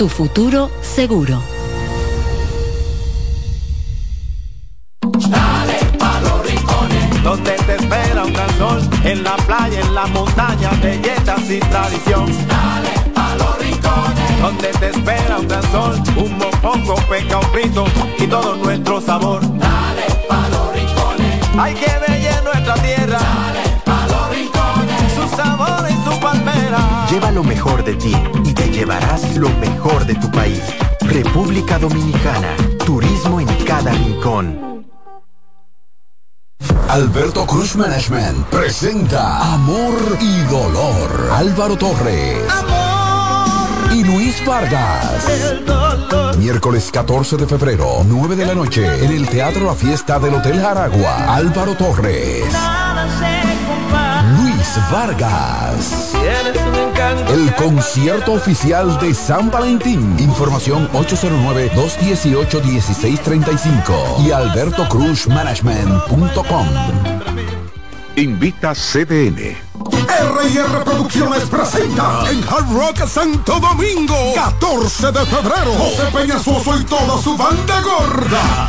tu futuro seguro. Dale pa los rincones, donde te espera un gran sol, en la playa, en la montaña, belletas y tradición. Dale pa los rincones, donde te espera un gran sol, un mopongo, peca, un frito y todo nuestro sabor. Dale pa los rincones, hay que ver nuestra tierra. Dale Lleva lo mejor de ti y te llevarás lo mejor de tu país. República Dominicana, turismo en cada rincón. Alberto Cruz Management presenta Amor y Dolor. Álvaro Torres. Y Luis Vargas. Miércoles 14 de febrero, 9 de la noche, en el Teatro La Fiesta del Hotel Jaragua. Álvaro Torres. Luis Vargas. El concierto oficial de San Valentín. Información 809-218-1635 y albertocruzmanagement.com. Invita CDN. R&R Producciones presenta en Hard Rock Santo Domingo 14 de febrero José Peñasuoso y toda su banda gorda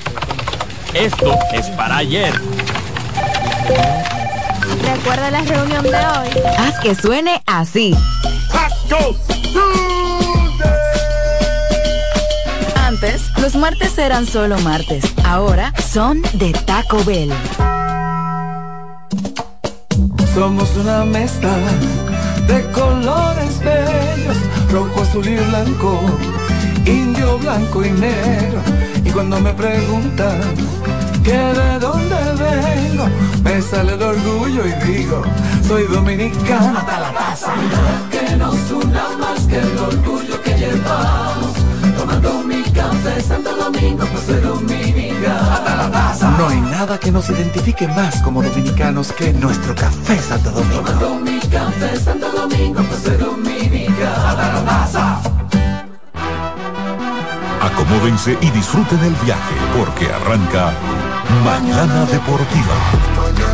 Esto es para ayer. Recuerda la reunión de hoy. Haz que suene así. Antes, los martes eran solo martes. Ahora son de Taco Bell. Somos una mezcla de colores bellos, rojo, azul y blanco, indio, blanco y negro. Y cuando me preguntan que de dónde vengo, me sale el orgullo y digo, soy dominicano hasta la taza. Que nos una más que el orgullo que llevamos, tomando mi café Santo Domingo, pues soy dominicano hasta la taza. No hay nada que nos identifique más como dominicanos que nuestro café Santo Domingo. Tomando mi café Santo Domingo, pues soy dominicano hasta la taza. Acomódense y disfruten el viaje porque arranca Mañana Deportiva.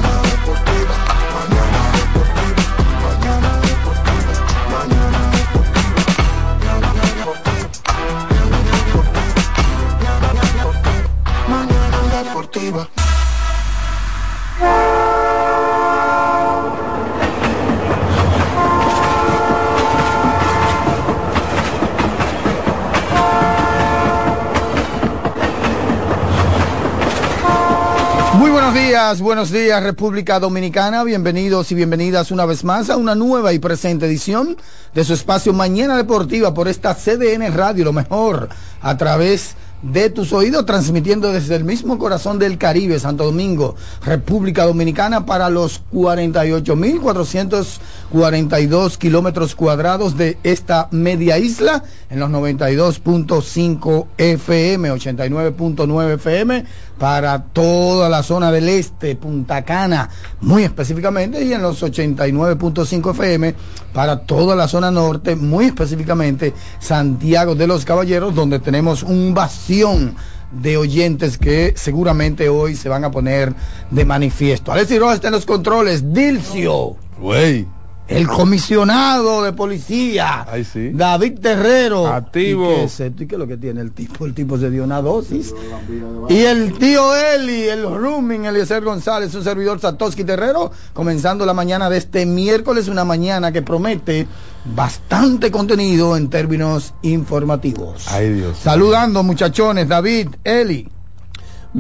Buenos días República Dominicana, bienvenidos y bienvenidas una vez más a una nueva y presente edición de su espacio Mañana Deportiva por esta CDN Radio, lo mejor a través de tus oídos, transmitiendo desde el mismo corazón del Caribe, Santo Domingo, República Dominicana, para los 48.442 kilómetros cuadrados de esta media isla, en los 92.5 FM, 89.9 FM, para toda la zona del este, Punta Cana, muy específicamente, y en los 89.5 FM, para toda la zona norte, muy específicamente, Santiago de los Caballeros, donde tenemos un bastión de oyentes que seguramente hoy se van a poner de manifiesto. Alexis Rojas está en los controles. Dilcio. Güey. El comisionado de policía. Ay, sí. David Terrero. Activo. ¿Y qué es esto? ¿Y qué es lo que tiene el tipo? El tipo se dio una dosis. Y el tío Eli, el rooming, Eliezer González, un servidor Satoshi Terrero, comenzando la mañana de este miércoles, una mañana que promete bastante contenido en términos informativos. Ay, Dios. Saludando muchachones, David, Eli.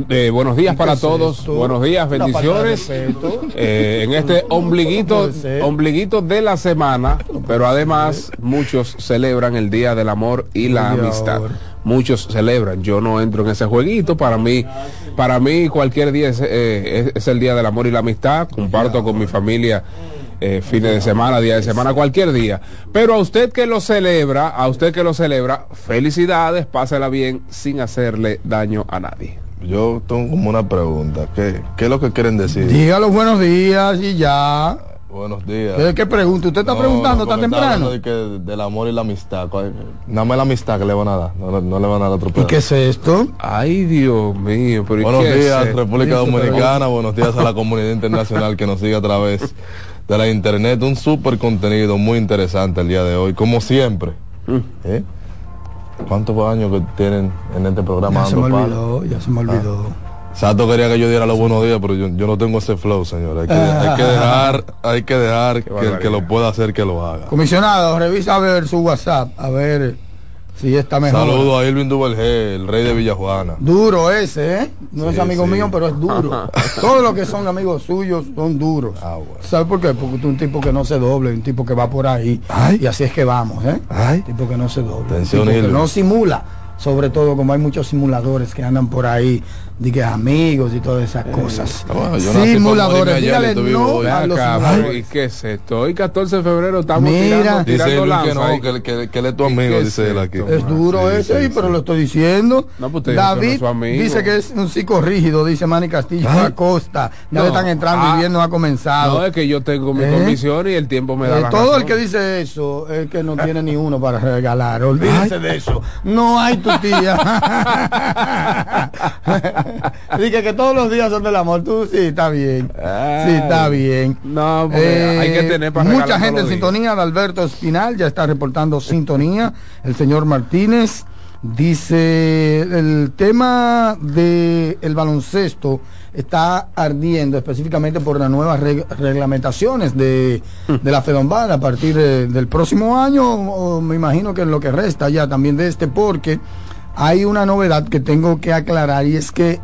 Eh, buenos días para todos, buenos días, bendiciones. Eh, en este ombliguito, ombliguito de la semana, pero además muchos celebran el Día del Amor y la Amistad. Muchos celebran, yo no entro en ese jueguito, para mí, para mí cualquier día es, eh, es el Día del Amor y la Amistad, comparto con mi familia. Eh, fines de semana, día de semana, cualquier día. Pero a usted que lo celebra, a usted que lo celebra, felicidades, pásela bien sin hacerle daño a nadie. Yo tengo como una pregunta. ¿Qué, qué es lo que quieren decir? Diga los buenos días y ya. Buenos días. ¿Qué, qué pregunta? ¿Usted está preguntando tan temprano? De que, del amor y la amistad. Nada más la amistad que le van a dar. No, no le van a dar otro pedazo. ¿Y qué es esto? Ay, Dios mío. Pero buenos días, República Dominicana. buenos días a la comunidad internacional que nos sigue a través de la internet. Un súper contenido muy interesante el día de hoy, como siempre. Mm. ¿Eh? ¿Cuántos años que tienen en este programa? Ya se me olvidó, ya se me olvidó. Ah. Sato quería que yo diera los buenos días, pero yo, no tengo ese flow, señor. Hay que, dejar, hay que dejar que el que lo pueda hacer que lo haga. Comisionado, revisa a ver su WhatsApp, a ver Sí, está mejor. Saludo a Irving Duvergé, el rey de Villajuana. Duro ese, ¿eh? No es amigo mío, pero es duro. Todos los que son amigos suyos son duros. Ah, ¿Sabes por qué? Porque tú un tipo que no se doble, un tipo que va por ahí. Y así es que vamos, ¿eh? Un tipo que no se doble. Atención, que no simula sobre todo como hay muchos simuladores que andan por ahí, de que amigos y todas esas cosas. simuladores, dígale no a los ¿Y qué es esto? Hoy 14 de febrero estamos Mira, tirando, tirando dice que no, que, que, que, él es tu amigo, dice él aquí. Es duro ese, sí, pero lo estoy diciendo. No, pues David dice que es un psicorrígido, dice Manny Castillo Acosta. Ya le están entrando y ah, bien no ha comenzado. No, es que yo tengo mi ¿Eh? comisión y el tiempo me da eh, Todo el que dice eso es que no tiene ni uno para regalar. Olvídese de eso. No hay tía. Dije que todos los días son del amor. Tú sí, está bien. Sí, está bien. No, eh, hay que tener para Mucha gente en sintonía. De Alberto Espinal ya está reportando sintonía. El señor Martínez. Dice el tema del el baloncesto está ardiendo específicamente por las nuevas reglamentaciones de, de la FEDOMBAD a partir del próximo año, me imagino que en lo que resta ya también de este, porque hay una novedad que tengo que aclarar y es que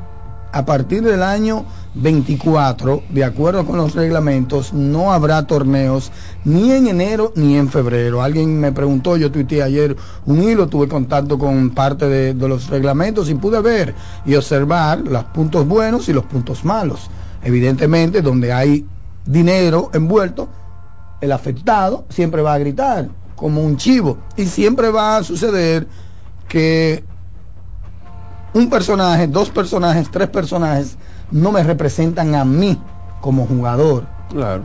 a partir del año 24, de acuerdo con los reglamentos, no habrá torneos ni en enero ni en febrero. Alguien me preguntó, yo tuiteé ayer un hilo, tuve contacto con parte de, los reglamentos y pude ver y observar los puntos buenos y los puntos malos. Evidentemente, donde hay dinero envuelto, el afectado siempre va a gritar como un chivo y siempre va a suceder que un personaje, dos personajes, tres personajes no me representan a mí como jugador.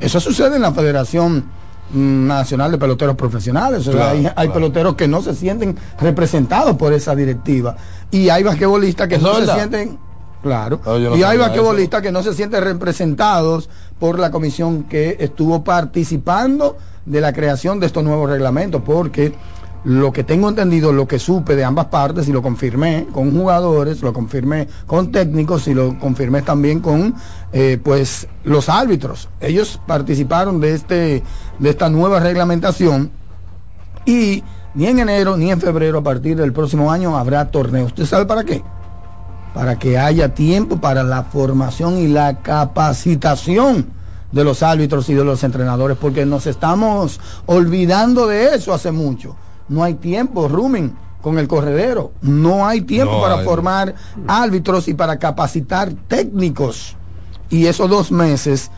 Eso sucede en la Federación Nacional de Peloteros Profesionales. hay, peloteros que no se sienten representados por esa directiva. Y hay basquetbolistas que no se sienten. Claro. y hay basquetbolistas que no se sienten representados por la comisión que estuvo participando de la creación de estos nuevos reglamentos, porque lo que tengo entendido, lo que supe de ambas partes y lo confirmé con jugadores, lo confirmé con técnicos y lo confirmé también con eh, pues los árbitros. Ellos participaron de este de esta nueva reglamentación y ni en enero ni en febrero a partir del próximo año habrá torneo. ¿Usted sabe para qué? Para que haya tiempo para la formación y la capacitación de los árbitros y de los entrenadores, porque nos estamos olvidando de eso hace mucho no hay tiempo, Rumen, con el corredero. No hay tiempo para formar árbitros y para capacitar técnicos. Y esos dos meses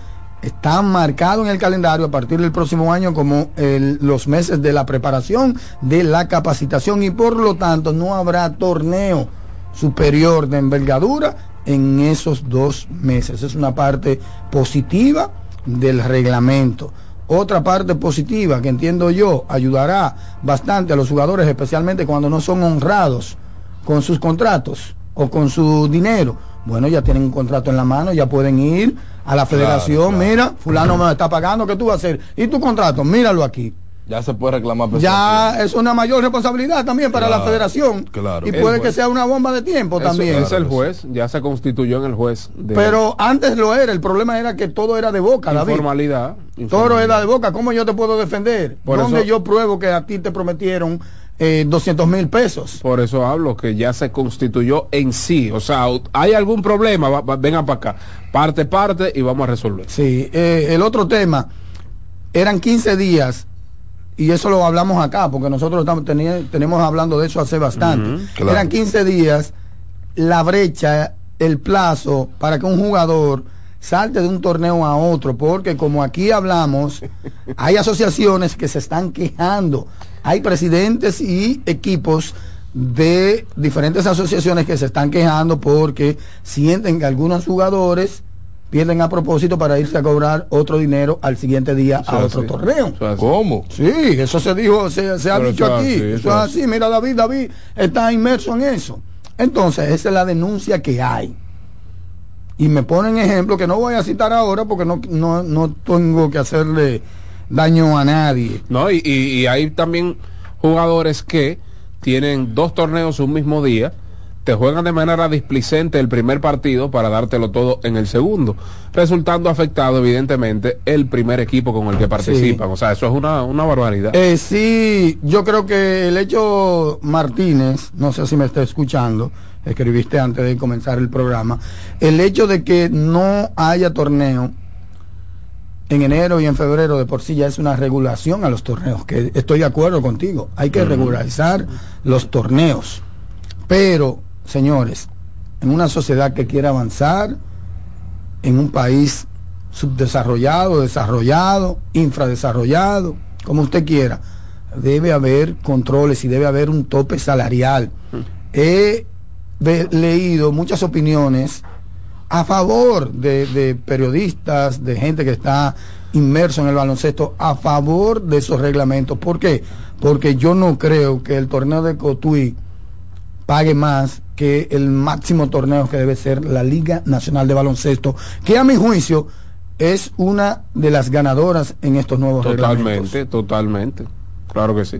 están marcados en el calendario a partir del próximo año como los meses de la preparación, de la capacitación y por lo tanto no habrá torneo superior de envergadura en esos dos meses. Es una parte positiva del reglamento. Otra parte positiva que entiendo yo ayudará bastante a los jugadores, especialmente cuando no son honrados con sus contratos o con su dinero. Bueno, ya tienen un contrato en la mano, ya pueden ir a la federación, mira, fulano me está pagando, ¿qué tú vas a hacer? ¿Y tu contrato? Míralo aquí. Ya se puede reclamar ya es una mayor responsabilidad también para la federación claro. y puede que sea una bomba de tiempo también es el juez ya se constituyó en el juez pero antes lo era el problema era que todo era de boca David informalidad, todo era de boca cómo yo te puedo defender por dónde yo pruebo que a ti te prometieron eh, 200 mil pesos. Por eso hablo que ya se constituyó en sí. O sea, hay algún problema, vengan para acá. Parte, parte y vamos a resolver. Sí, eh, el otro tema, eran 15 días y eso lo hablamos acá, porque nosotros estamos tenemos hablando de eso hace bastante. Eran 15 días la brecha, el plazo para que un jugador salte de un torneo a otro, porque como aquí hablamos, hay asociaciones que se están quejando, hay presidentes y equipos de diferentes asociaciones que se están quejando porque sienten que algunos jugadores pierden a propósito para irse a cobrar otro dinero al siguiente día a otro torneo. ¿Cómo? Sí, eso se dijo, se, ha dicho aquí. eso es así. Mira, David, David está inmerso en eso. Entonces, esa es la denuncia que hay. Y me ponen ejemplo que no voy a citar ahora porque no, no, no tengo que hacerle daño a nadie. No, y, y hay también jugadores que tienen dos torneos un mismo día te juegan de manera displicente el primer partido para dártelo todo en el segundo, resultando afectado evidentemente el primer equipo con el que participan. O sea, eso es una, una barbaridad. Eh, sí, yo creo que el hecho Martínez, no sé si me está escuchando, escribiste antes de comenzar el programa, el hecho de que no haya torneo en enero y en febrero de por sí ya es una regulación a los torneos, que estoy de acuerdo contigo, hay que regularizar los torneos, pero señores, en una sociedad que quiere avanzar, en un país subdesarrollado, desarrollado, infradesarrollado, como usted quiera, debe haber controles y debe haber un tope salarial. He leído muchas opiniones a favor de, de, periodistas, de gente que está inmerso en el baloncesto, a favor de esos reglamentos. ¿Por qué? Porque yo no creo que el torneo de Cotuí pague más que el máximo torneo que debe ser la Liga Nacional de Baloncesto, que a mi juicio es una de las ganadoras en estos nuevos Totalmente, totalmente. Claro que sí.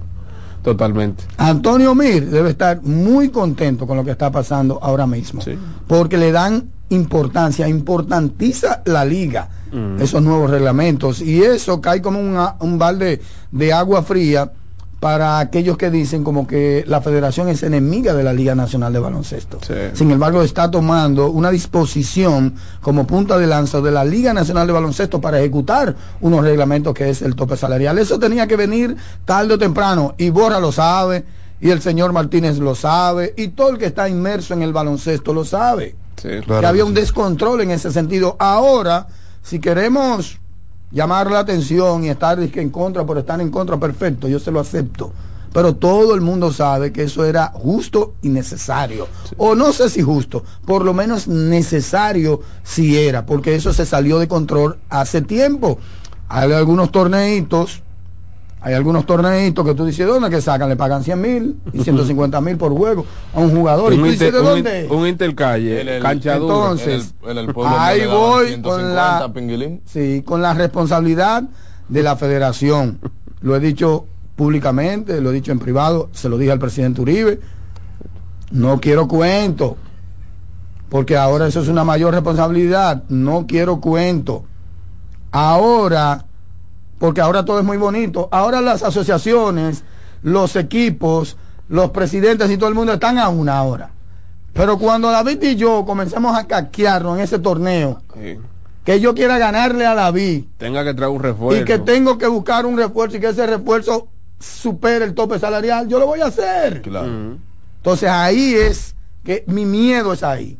Totalmente. Antonio Mir debe estar muy contento con lo que está pasando ahora mismo. Porque le dan importancia, importantiza la liga, mm. esos nuevos reglamentos. Y eso cae como un balde de agua fría para aquellos que dicen como que la federación es enemiga de la Liga Nacional de Baloncesto. Sin embargo, está tomando una disposición como punta de lanza de la Liga Nacional de Baloncesto para ejecutar unos reglamentos que es el tope salarial. Eso tenía que venir tarde o temprano y Borra lo sabe y el señor Martínez lo sabe y todo el que está inmerso en el baloncesto lo sabe. que había un descontrol en ese sentido. Ahora, si queremos llamar la atención y estar en contra por estar en contra, perfecto, yo se lo acepto. Pero todo el mundo sabe que eso era justo y necesario. O no sé si justo, por lo menos necesario si era, porque eso se salió de control hace tiempo. Hay algunos torneitos hay algunos torneitos que tú dices, ¿dónde que sacan? Le pagan 100 mil y 150 mil por juego a un jugador. Un ¿Y tú ¿de dónde? Un, Intercalle, cancha Entonces, ahí voy con la, sí, con la responsabilidad de la federación. Lo he dicho públicamente, lo he dicho en privado, se lo dije al presidente Uribe. No quiero cuento, porque ahora eso es una mayor responsabilidad. No quiero cuento. Ahora porque ahora todo es muy bonito. Ahora las asociaciones, los equipos, los presidentes y todo el mundo están a una hora. Pero cuando David y yo comenzamos a caquearnos en ese torneo, que yo quiera ganarle a David, tenga que traer un refuerzo y que tengo que buscar un refuerzo y que ese refuerzo supere el tope salarial, yo lo voy a hacer. Entonces ahí es que mi miedo es ahí.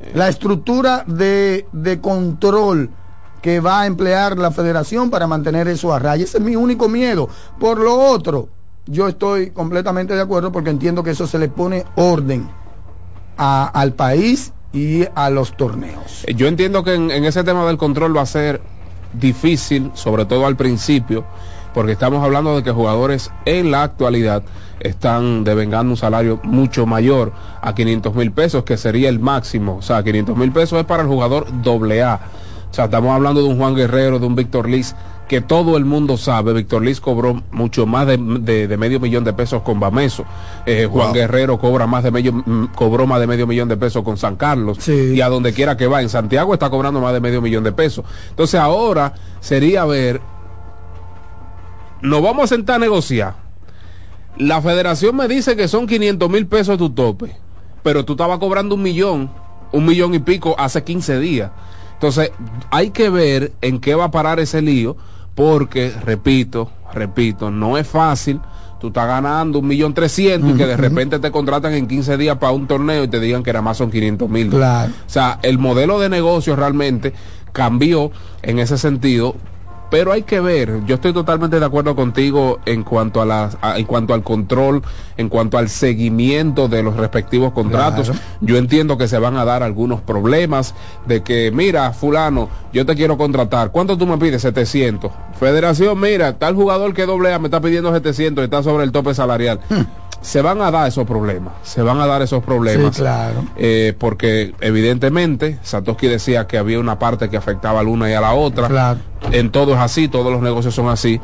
Eh. La estructura de, de control que va a emplear la federación para mantener eso a raya. Ese es mi único miedo. Por lo otro, yo estoy completamente de acuerdo porque entiendo que eso se le pone orden al país y a los torneos. Eh, yo entiendo que en, ese tema del control va a ser difícil, sobre todo al principio, porque estamos hablando de que jugadores en la actualidad están devengando un salario mucho mayor a 500 mil pesos, que sería el máximo. O sea, 500 mil pesos es para el jugador doble A O sea, estamos hablando de un Juan Guerrero, de un Víctor Liz, que todo el mundo sabe. Víctor Liz cobró mucho más de, medio millón de pesos con Bameso. Eh, Juan Guerrero cobra más de medio, mm, cobró más de medio millón de pesos con San Carlos. Y a donde quiera que va. En Santiago está cobrando más de medio millón de pesos. Entonces ahora sería ver, nos vamos a sentar a negociar. La federación me dice que son 500 mil pesos tu tope, pero tú estabas cobrando un millón, un millón y pico hace 15 días. Entonces, hay que ver en qué va a parar ese lío, porque, repito, repito, no es fácil. Tú estás ganando un millón trescientos y que de repente te contratan en 15 días para un torneo y te digan que era más son 500 mil. O sea, el modelo de negocio realmente cambió en ese sentido pero hay que ver, yo estoy totalmente de acuerdo contigo en cuanto a en cuanto al control, en cuanto al seguimiento de los respectivos contratos. Yo entiendo que se van a dar algunos problemas de que, mira, fulano, yo te quiero contratar, ¿cuánto tú me pides? 700. Federación, mira, tal jugador que doble A me está pidiendo 700 y está sobre el tope salarial. Hmm se van a dar esos problemas, se van a dar esos problemas. claro. Eh, porque evidentemente Satoshi decía que había una parte que afectaba a la una y a la otra. Claro. En todo es así, todos los negocios son así.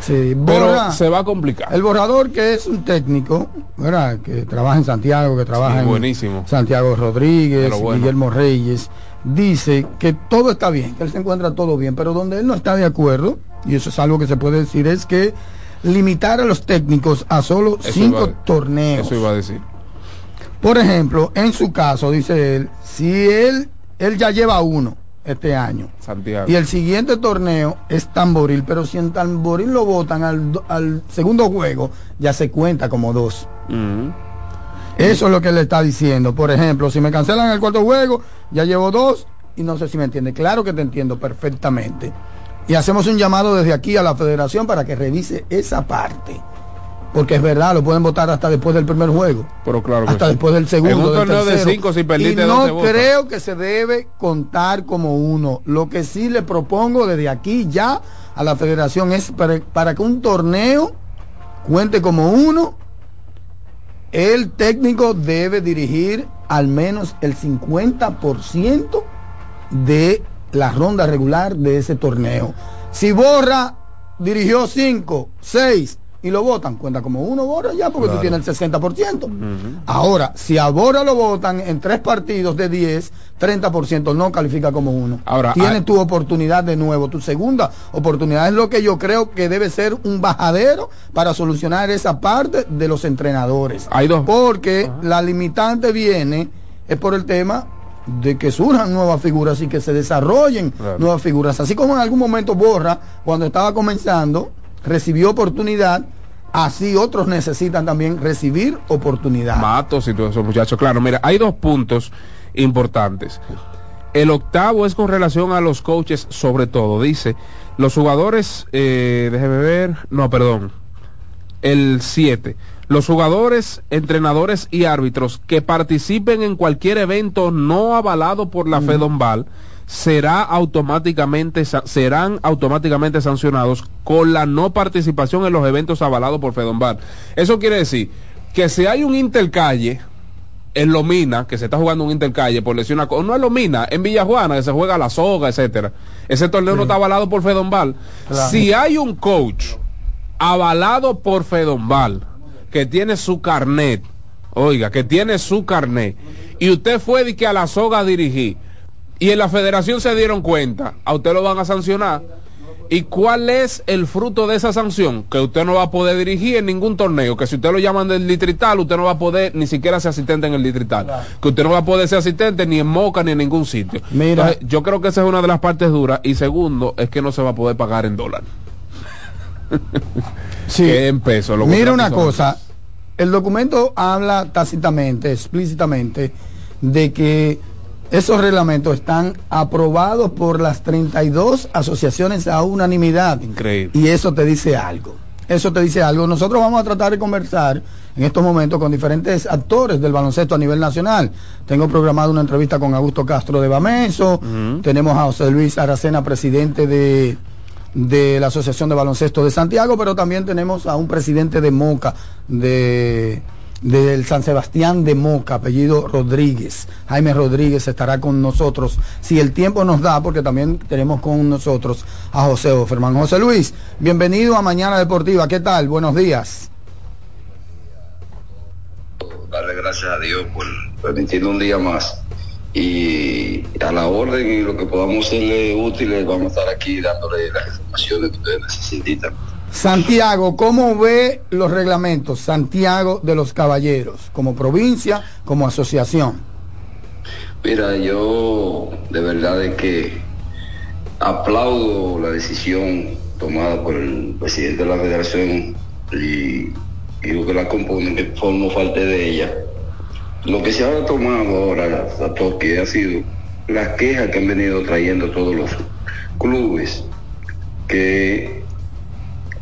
Sí, pero se va a complicar. El borrador que es un técnico, ¿verdad? que trabaja en Santiago, que trabaja en Santiago Rodríguez, Guillermo Reyes, dice que todo está bien, que él se encuentra todo bien, pero donde él no está de acuerdo, y eso es algo que se puede decir, es que limitar a los técnicos a solo cinco torneos. Eso iba a decir. Por ejemplo, en su caso, dice él, si él, él ya lleva uno este año. Santiago. Y el siguiente torneo es Tamboril, pero si en Tamboril lo votan al, segundo juego, ya se cuenta como dos. Eso es lo que él está diciendo. Por ejemplo, si me cancelan el cuarto juego, ya llevo dos y no sé si me entiende. Claro que te entiendo perfectamente. Y hacemos un llamado desde aquí a la federación para que revise esa parte. Porque es verdad, lo pueden votar hasta después del primer juego. Pero claro hasta después del segundo. de cinco, si y no creo que se debe contar como uno. Lo que sí le propongo desde aquí ya a la federación es para, para que un torneo cuente como uno, el técnico debe dirigir al menos el 50% de la ronda regular de ese torneo. Si Borra dirigió 5, 6 y lo votan, cuenta como uno Borra ya porque tú tienes el 60%. Ahora, si a Borra lo votan en tres partidos de 10, 30% no califica como uno. Ahora, tienes tu oportunidad de nuevo, tu segunda oportunidad. Es lo que yo creo que debe ser un bajadero para solucionar esa parte de los entrenadores. Hay dos. Porque la limitante viene es por el tema de que surjan nuevas figuras y que se desarrollen nuevas figuras. Así como en algún momento Borra, cuando estaba comenzando, recibió oportunidad, así otros necesitan también recibir oportunidad. Matos y todos esos muchachos. Claro, mira, hay dos puntos importantes. El octavo es con relación a los coaches, sobre todo. Dice, los jugadores, eh, déjeme ver, no, perdón, el 7 los jugadores, entrenadores y árbitros que participen en cualquier evento no avalado por la FEDOMBAL será automáticamente, serán automáticamente sancionados con la no participación en los eventos avalados por FEDOMBAL. Eso quiere decir que si hay un intercalle en Lomina, que se está jugando un intercalle por lesión, no es Lomina, en Villajuana, que se juega la soga, etcétera. Ese torneo no está avalado por Fedombal. Si hay un coach avalado por Fedombal, que tiene su carnet, oiga, que tiene su carnet, y usted fue de que a la soga a dirigir, y en la federación se dieron cuenta, a usted lo van a sancionar. ¿Y cuál es el fruto de esa sanción? Que usted no va a poder dirigir en ningún torneo, que si usted lo llaman del distrital, usted no va a poder ni siquiera ser asistente en el distrital, que usted no va a poder ser asistente ni en Moca ni en ningún sitio. Mira, yo creo que esa es una de las partes duras y segundo es que no se va a poder pagar en dólar. Sí. Mira una cosa, el documento habla tácitamente, explícitamente, de que esos reglamentos están aprobados por las 32 asociaciones a unanimidad. Increíble. Y eso te dice algo. Eso te dice algo. Nosotros vamos a tratar de conversar en estos momentos con diferentes actores del baloncesto a nivel nacional. Tengo programado una entrevista con Augusto Castro de Bameso. Tenemos a José Luis Aracena, presidente de de la Asociación de Baloncesto de Santiago, pero también tenemos a un presidente de Moca, de del San Sebastián de Moca, apellido Rodríguez. Jaime Rodríguez estará con nosotros, si el tiempo nos da, porque también tenemos con nosotros a José Oferman. José Luis, bienvenido a Mañana Deportiva. ¿Qué tal? Buenos días. Darle gracias a Dios por permitirnos un día más. Y a la orden y lo que podamos serle útiles, vamos a estar aquí dándole las informaciones que ustedes necesitan. Santiago, ¿cómo ve los reglamentos Santiago de los Caballeros, como provincia, como asociación? Mira, yo de verdad de que aplaudo la decisión tomada por el presidente de la federación y, lo que la componen, que formo parte de ella. Lo que se ha tomado ahora a toque ha sido las quejas que han venido trayendo todos los clubes que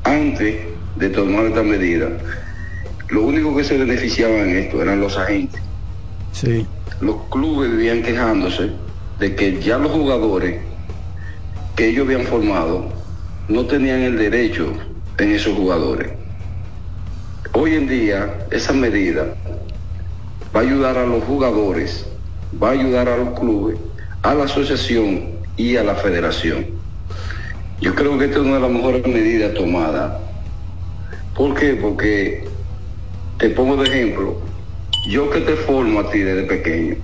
antes de tomar esta medida, lo único que se beneficiaban en esto eran los agentes. Sí. Los clubes vivían quejándose de que ya los jugadores que ellos habían formado no tenían el derecho en esos jugadores. Hoy en día, esa medida va a ayudar a los jugadores, va a ayudar a los clubes, a la asociación y a la federación. Yo creo que esta es una de las mejores medidas tomadas. ¿Por qué? Porque te pongo de ejemplo, yo que te formo a ti desde pequeño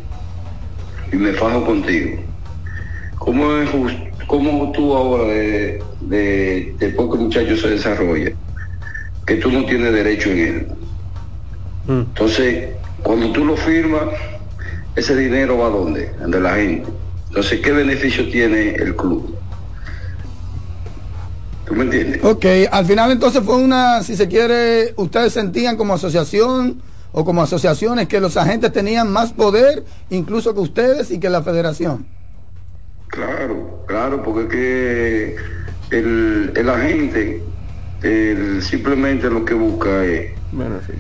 y me fajo contigo, ¿cómo es cómo tú ahora de, de, que el muchacho se desarrolla, que tú no tienes derecho en él? Mm. Entonces, cuando tú lo firmas, ese dinero va a dónde? De la gente. Entonces, ¿qué beneficio tiene el club? ¿Tú me entiendes? Ok, al final entonces fue una, si se quiere, ustedes sentían como asociación o como asociaciones que los agentes tenían más poder incluso que ustedes y que la federación. Claro, claro, porque que el, el agente simplemente lo que busca es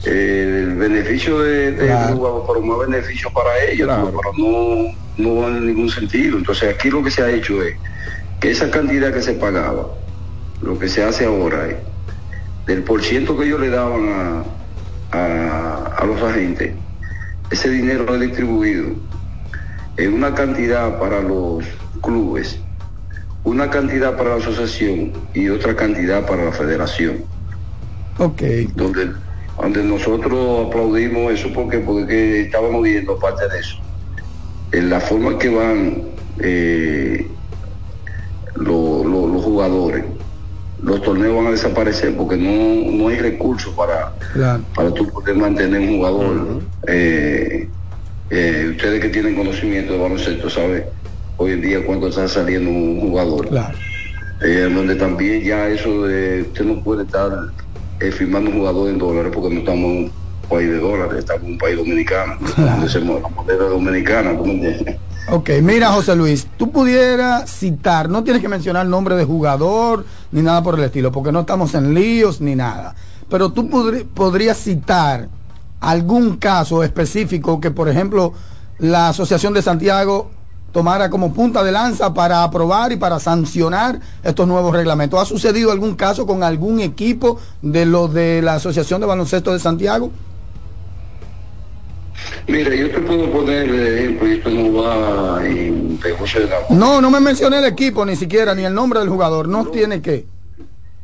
el beneficio de, de claro. más beneficio para ellos, pero no, no va en ningún sentido. Entonces aquí lo que se ha hecho es que esa cantidad que se pagaba, lo que se hace ahora es, del por ciento que ellos le daban a, a, los agentes, ese dinero es distribuido en una cantidad para los clubes, una cantidad para la asociación y otra cantidad para la federación. Ok. Donde, donde nosotros aplaudimos eso porque, porque estábamos viendo parte de eso. En la forma que van eh, los jugadores los torneos van a desaparecer porque no, no hay recursos para, para tú poder mantener un jugador. Eh, eh, ustedes que tienen conocimiento de baloncesto saben hoy en día cuánto está saliendo un jugador. Eh, donde también ya eso de usted no puede estar firmando un jugador en dólares porque no estamos en un país de dólares, estamos en un país dominicano, donde se la moneda dominicana, ¿tú me entiendes? Ok, mira José Luis, tú pudieras citar, no tienes que mencionar el nombre de jugador ni nada por el estilo, porque no estamos en líos ni nada, pero tú podrías citar algún caso específico que, por ejemplo, la Asociación de Santiago tomara como punta de lanza para aprobar y para sancionar estos nuevos reglamentos. ¿Ha sucedido algún caso con algún equipo de los de la Asociación de Baloncesto de Santiago? Mira, yo te puedo poner ejemplo, esto no va en No, no me mencioné el equipo ni siquiera, ni el nombre del jugador, no, tiene que.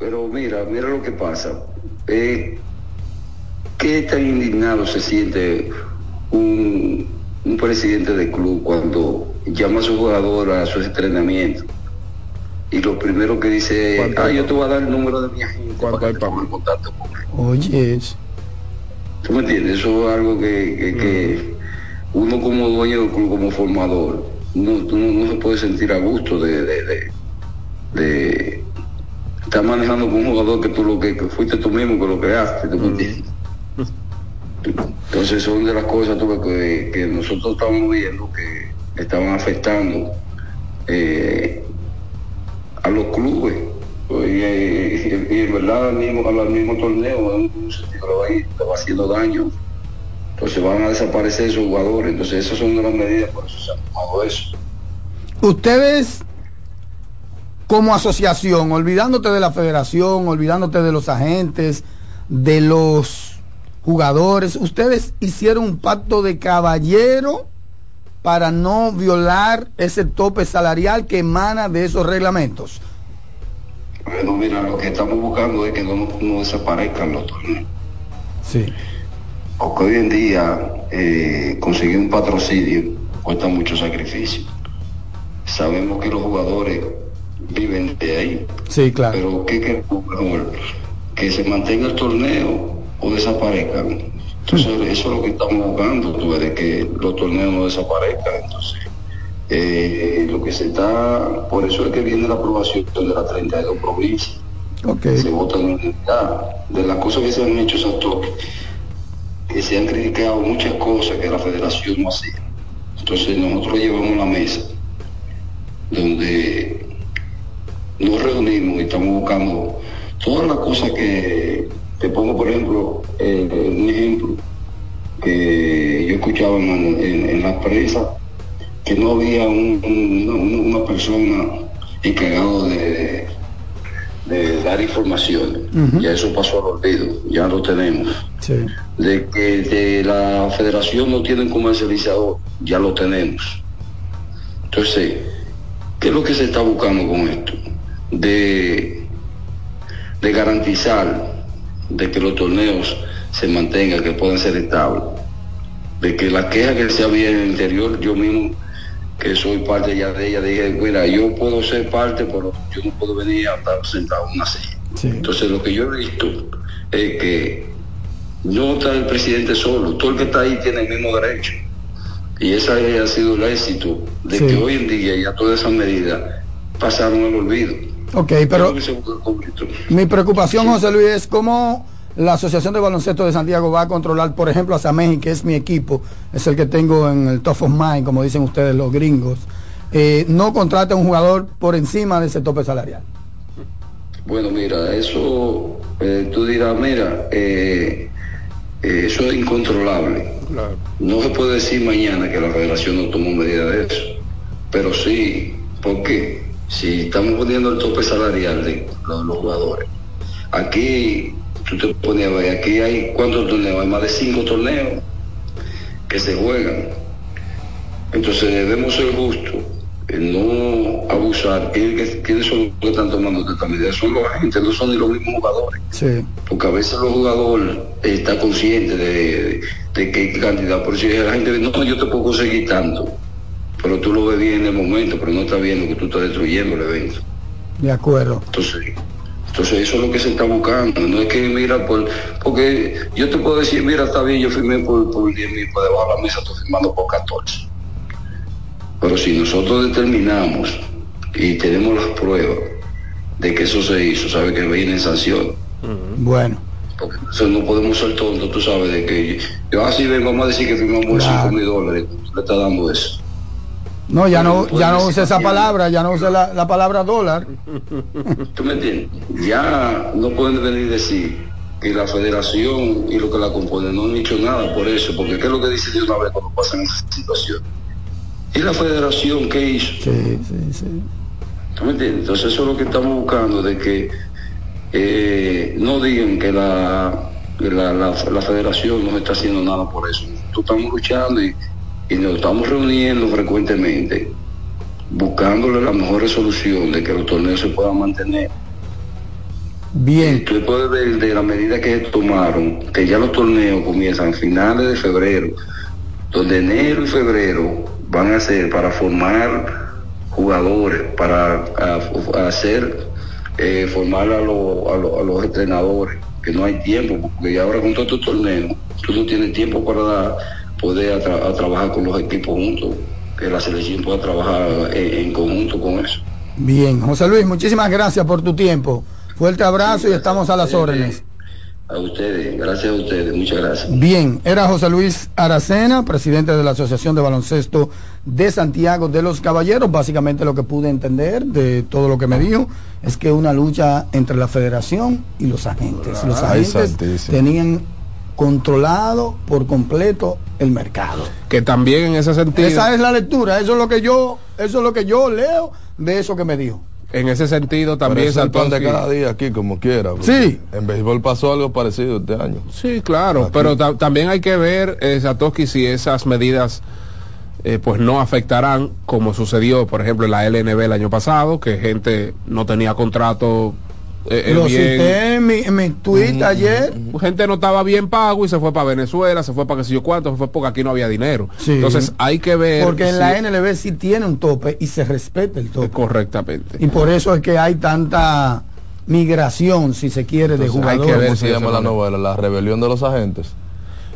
Pero mira, mira lo que pasa. Eh, ¿Qué tan indignado se siente un, un presidente de club cuando llama a su jugador a su entrenamiento? Y lo primero que dice, ah, yo te voy a dar el número de mi agente para que contacto Oye, ¿Tú me entiendes? Eso es algo que, uno como dueño del club, como formador, no, no, se puede sentir a gusto de, de, estar manejando con un jugador que tú lo que, fuiste tú mismo que lo creaste, ¿tú me entiendes? Entonces son de las cosas que, nosotros estamos viendo que estaban afectando eh, a los clubes y, en verdad al mismo, al mismo torneo en un sentido le va, haciendo daño. Entonces van a desaparecer esos jugadores. Entonces esas son las medidas, por eso se han tomado eso. Ustedes como asociación, olvidándote de la federación, olvidándote de los agentes, de los jugadores. Ustedes hicieron un pacto de caballero para no violar ese tope salarial que emana de esos reglamentos. Bueno, mira, lo que estamos buscando es que no, no desaparezcan los torneos. Sí. Porque hoy en día eh, conseguir un patrocinio cuesta mucho sacrificio. Sabemos que los jugadores viven de ahí. Sí, claro. Pero ¿qué queremos mejor? Que se mantenga el torneo o desaparezcan. Entonces, eso es lo que estamos buscando, tú ves, de que los torneos no desaparezcan. Entonces, eh, lo que se está, por eso es que viene la aprobación de las 32 provincias. Okay. Se vota en unidad. De las cosas que se han hecho, exacto, que se han criticado muchas cosas que la federación no hacía. Entonces, nosotros llevamos la mesa donde nos reunimos y estamos buscando todas las cosas que te pongo, por ejemplo, eh, un ejemplo que yo escuchaba en, en, en la prensa que no había un, un, una, persona encargado de, de dar información. Uh -huh. Ya eso pasó al olvido, ya lo tenemos. Sí. De que de la federación no tienen comercializador, ya lo tenemos. Entonces, ¿qué es lo que se está buscando con esto? De, de garantizar de que los torneos se mantengan, que puedan ser estables. De que la queja que se había en el interior, yo mismo, que soy parte ya de ella, dije, mira, yo puedo ser parte, pero yo no puedo venir a estar sentado en una silla. Sí. Entonces lo que yo he visto es que no está el presidente solo, todo el que está ahí tiene el mismo derecho. Y ese ha sido el éxito de sí. que hoy en día ya todas esas medidas pasaron al olvido. Ok, pero mi preocupación, José Luis, es cómo la Asociación de Baloncesto de Santiago va a controlar, por ejemplo, a Sameji, que es mi equipo, es el que tengo en el top of mind, como dicen ustedes los gringos, eh, no contrata a un jugador por encima de ese tope salarial. Bueno, mira, eso, eh, tú dirás, mira, eh, eso es incontrolable. Claro. No se puede decir mañana que la federación no tomó medida de eso, pero sí, ¿por qué? Si estamos poniendo el tope salarial de los, los jugadores, aquí tú te pones a ver, aquí hay cuántos torneos, hay más de cinco torneos que se juegan. Entonces debemos ser justos, no abusar. ¿Quiénes son los que están tomando esta medida? Son los agentes, no son ni los mismos jugadores. Sí. Porque a veces los jugadores está consciente de, de, hay cantidad. Por si la gente dice, no, yo te puedo conseguir tanto. Pero tú lo ves bien en el momento, pero no estás viendo que tú estás destruyendo el evento. De acuerdo. Entonces, entonces eso es lo que se está buscando, no es que mira por, porque yo te puedo decir, mira, está bien, yo firmé por, por 10 mil, por debajo de la mesa estoy firmando por 14. Pero si nosotros determinamos y tenemos las pruebas de que eso se hizo, sabe que viene sanción. Uh -huh. Bueno. Porque entonces no podemos ser tontos, tú sabes, de que yo así ven, vamos a decir que firmamos por claro. 5 mil dólares, le está dando eso. No, ya no, ya no use esa palabra, ya no use la, la, palabra dólar. ¿Tú me entiendes? Ya no pueden venir a decir que la federación y lo que la compone no han hecho nada por eso, porque ¿qué es lo que dice de una vez cuando pasan esa situación? ¿Y la federación qué hizo? Sí, sí, sí. ¿Tú me entiendes? Entonces eso es lo que estamos buscando, de que eh, no digan que la, que la, la, la federación no está haciendo nada por eso. Nosotros estamos luchando y y nos estamos reuniendo frecuentemente buscándole la mejor resolución de que los torneos se puedan mantener. Bien. Tú puedes ver de la medida que tomaron, que ya los torneos comienzan finales de febrero, donde enero y febrero van a ser para formar jugadores, para a, a hacer, eh, formar a, lo, a, lo, a, los entrenadores, que no hay tiempo, porque ahora con todos estos torneos, tú no tienes tiempo para dar poder a, tra a, trabajar con los equipos juntos, que la selección pueda trabajar en, en, conjunto con eso. Bien, José Luis, muchísimas gracias por tu tiempo. Fuerte abrazo sí, y estamos a las órdenes. A ustedes, gracias a ustedes, muchas gracias. Bien, era José Luis Aracena, presidente de la Asociación de Baloncesto de Santiago de los Caballeros. Básicamente lo que pude entender de todo lo que me dijo es que una lucha entre la federación y los agentes. Los Ay, agentes tenían controlado por completo el mercado. Que también en ese sentido. Esa es la lectura, eso es lo que yo, eso es lo que yo leo de eso que me dijo. en ese sentido también es el pan de cada día aquí como quiera. Sí. En béisbol pasó algo parecido este año. Sí, claro, pero también hay que ver, eh, Satoshi, si esas medidas eh, pues no afectarán como sucedió, por ejemplo, en la LNB el año pasado, que gente no tenía contrato eh, eh, Lo cité en mi, en tweet mm. ayer. Gente no estaba bien pago y se fue para Venezuela, se fue para qué sé yo cuánto, se fue porque aquí no había dinero. Entonces hay que ver. Porque en la NLB sí tiene un tope y se respeta el tope. Correctamente. Y por eso es que hay tanta migración, si se quiere, de jugadores. Hay que ver, se llama la novela? La rebelión de los agentes.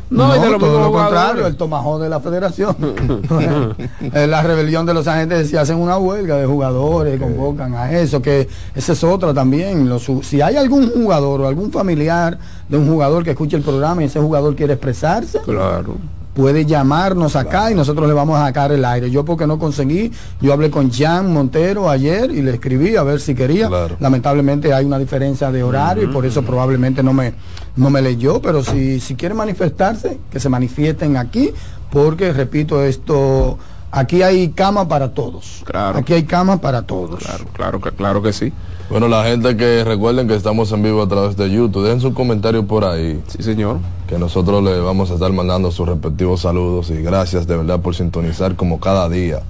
No, de lo todo lo contrario, el tomajón de la federación. la rebelión de los agentes si hacen una huelga de jugadores, convocan a eso, que esa es otra también. si hay algún jugador o algún familiar de un jugador que escuche el programa y ese jugador quiere expresarse, claro puede llamarnos acá y nosotros le vamos a sacar el aire. Yo porque no conseguí, yo hablé con Jan Montero ayer y le escribí a ver si quería. Lamentablemente hay una diferencia de horario y por eso probablemente no me, no me leyó, pero si, si quiere manifestarse, que se manifiesten aquí, porque repito, esto aquí hay cama para todos. Claro. Aquí hay cama para todos. Claro, claro, claro que sí. Bueno, la gente que recuerden que estamos en vivo a través de YouTube, dejen su comentario por ahí. Sí, señor. Que nosotros le vamos a estar mandando sus respectivos saludos y gracias de verdad por sintonizar como cada día.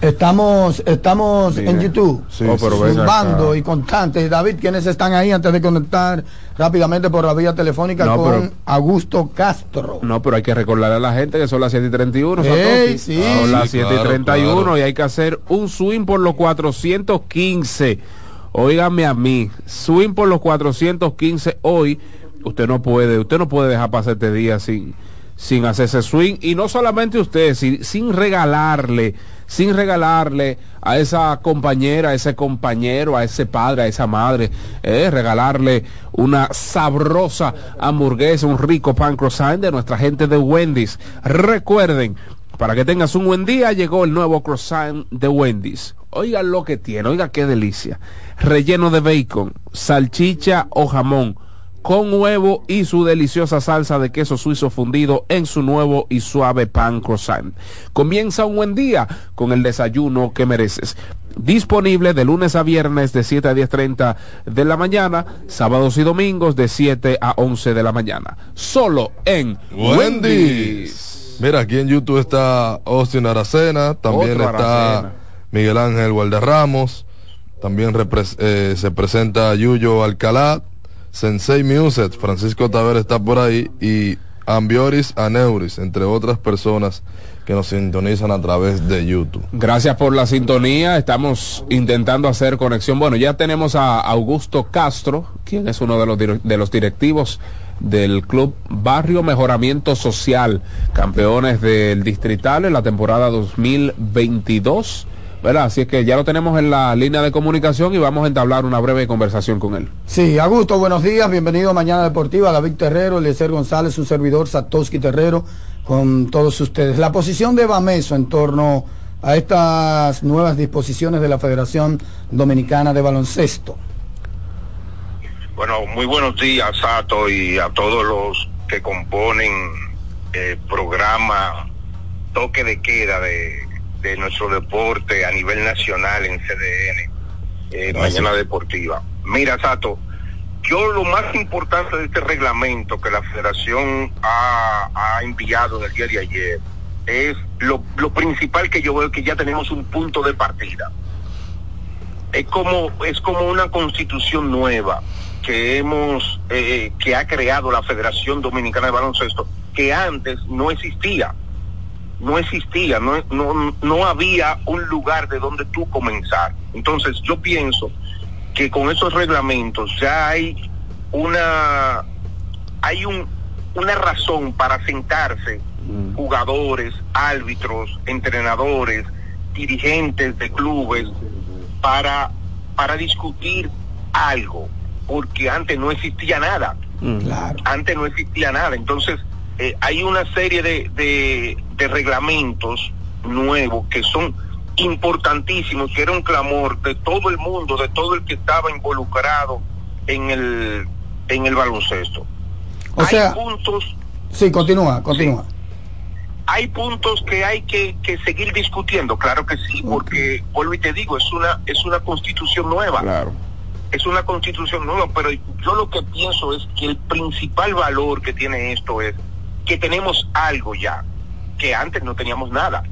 Estamos, estamos en YouTube, sí, oh, y constante. David, ¿quiénes están ahí antes de conectar rápidamente por la vía telefónica con Augusto Castro? No, pero hay que recordarle a la gente que son las 7 y 31. sí. son las 7 y 31 y hay que hacer un swing por los 415 Óigame a mí, swing por los 415 hoy, usted no puede, usted no puede dejar pasar este día sin, sin hacerse swing. Y no solamente usted, sin, sin regalarle, sin regalarle a esa compañera, a ese compañero, a ese padre, a esa madre, eh, regalarle una sabrosa hamburguesa, un rico pan croissant de nuestra gente de Wendy's. Recuerden, para que tengas un buen día, llegó el nuevo croissant de Wendy's. Oiga lo que tiene, oiga qué delicia relleno de bacon, salchicha o jamón, con huevo y su deliciosa salsa de queso suizo fundido en su nuevo y suave pan croissant. Comienza un buen día con el desayuno que mereces. Disponible de lunes a viernes de 7 a 10.30 de la mañana, sábados y domingos de 7 a 11 de la mañana. Solo en Wendy's. Mira, aquí en YouTube está Austin Aracena, también está Miguel Ángel Valderramos. También eh, se presenta Yuyo Alcalá, Sensei Muset, Francisco Taver está por ahí y Ambioris Aneuris, entre otras personas que nos sintonizan a través de YouTube. Gracias por la sintonía. Estamos intentando hacer conexión. Bueno, ya tenemos a Augusto Castro, quien es uno de los, de los directivos del Club Barrio Mejoramiento Social, campeones del Distrital en la temporada 2022 ¿verdad? Así es que ya lo tenemos en la línea de comunicación y vamos a entablar una breve conversación con él. Sí, Augusto, buenos días, bienvenido a Mañana Deportiva, David Terrero, Eliezer González, su servidor Satoshi Terrero, con todos ustedes. La posición de Bameso en torno a estas nuevas disposiciones de la Federación Dominicana de Baloncesto. Bueno, muy buenos días, Sato, y a todos los que componen el programa Toque de Queda de de nuestro deporte a nivel nacional en CDN, eh, Mañana Deportiva. Mira, Sato, yo lo más importante de este reglamento que la federación ha, enviado en el día de ayer es lo, principal que yo veo que ya tenemos un punto de partida. Es como, es como una constitución nueva que hemos, eh, que ha creado la Federación Dominicana de Baloncesto, que antes no existía no existía, no, no, no había un lugar de donde tú comenzar. Entonces yo pienso que con esos reglamentos ya hay una, hay un, una razón para sentarse mm. jugadores, árbitros, entrenadores, dirigentes de clubes para, para discutir algo, porque antes no existía nada. Mm. Antes no existía nada. Entonces, eh, hay una serie de, de, reglamentos nuevos que son importantísimos, que era un clamor de todo el mundo, de todo el que estaba involucrado en el, en el baloncesto. O sea, puntos. Sí, continúa, continúa. hay puntos que hay que, que seguir discutiendo, claro que sí, porque vuelvo y te digo, es una es una constitución nueva. Claro. Es una constitución nueva, pero yo lo que pienso es que el principal valor que tiene esto es que tenemos algo ya, que antes no teníamos nada.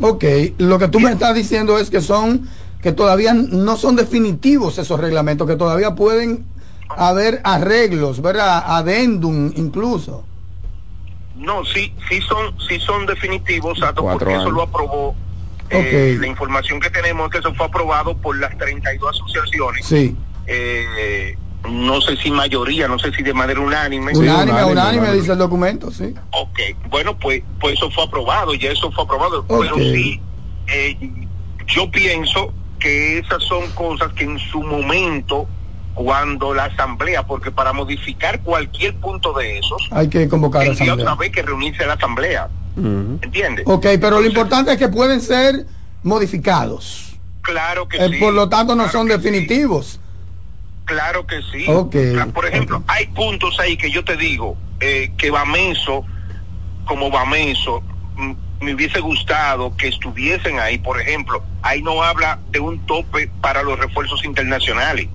Ok, lo que tú me estás diciendo es que son, que todavía no son definitivos esos reglamentos, que todavía pueden haber arreglos, ¿verdad? Adendum incluso. No, sí, sí son, sí son definitivos, Sato, porque eso lo aprobó. eh, la información que tenemos es que eso fue aprobado por las 32 asociaciones. Sí. Eh, no sé si mayoría, no sé si de manera unánime. Unánime, unánime, dice el documento, sí. Ok, bueno, pues, pues eso fue aprobado, ya eso fue aprobado. Pero sí, eh, yo pienso que esas son cosas que en su momento, cuando la asamblea, porque para modificar cualquier punto de esos, Hay que convocar a la asamblea. otra vez que reunirse la asamblea. ¿Entiendes? Ok, pero lo importante es que pueden ser modificados. Claro que Eh, sí. Por lo tanto, no son definitivos. Claro que sí. Por ejemplo, hay puntos ahí que yo te digo eh, que Bameso, como Bameso, mm, me hubiese gustado que estuviesen ahí. Por ejemplo, ahí no habla de un tope para los refuerzos internacionales.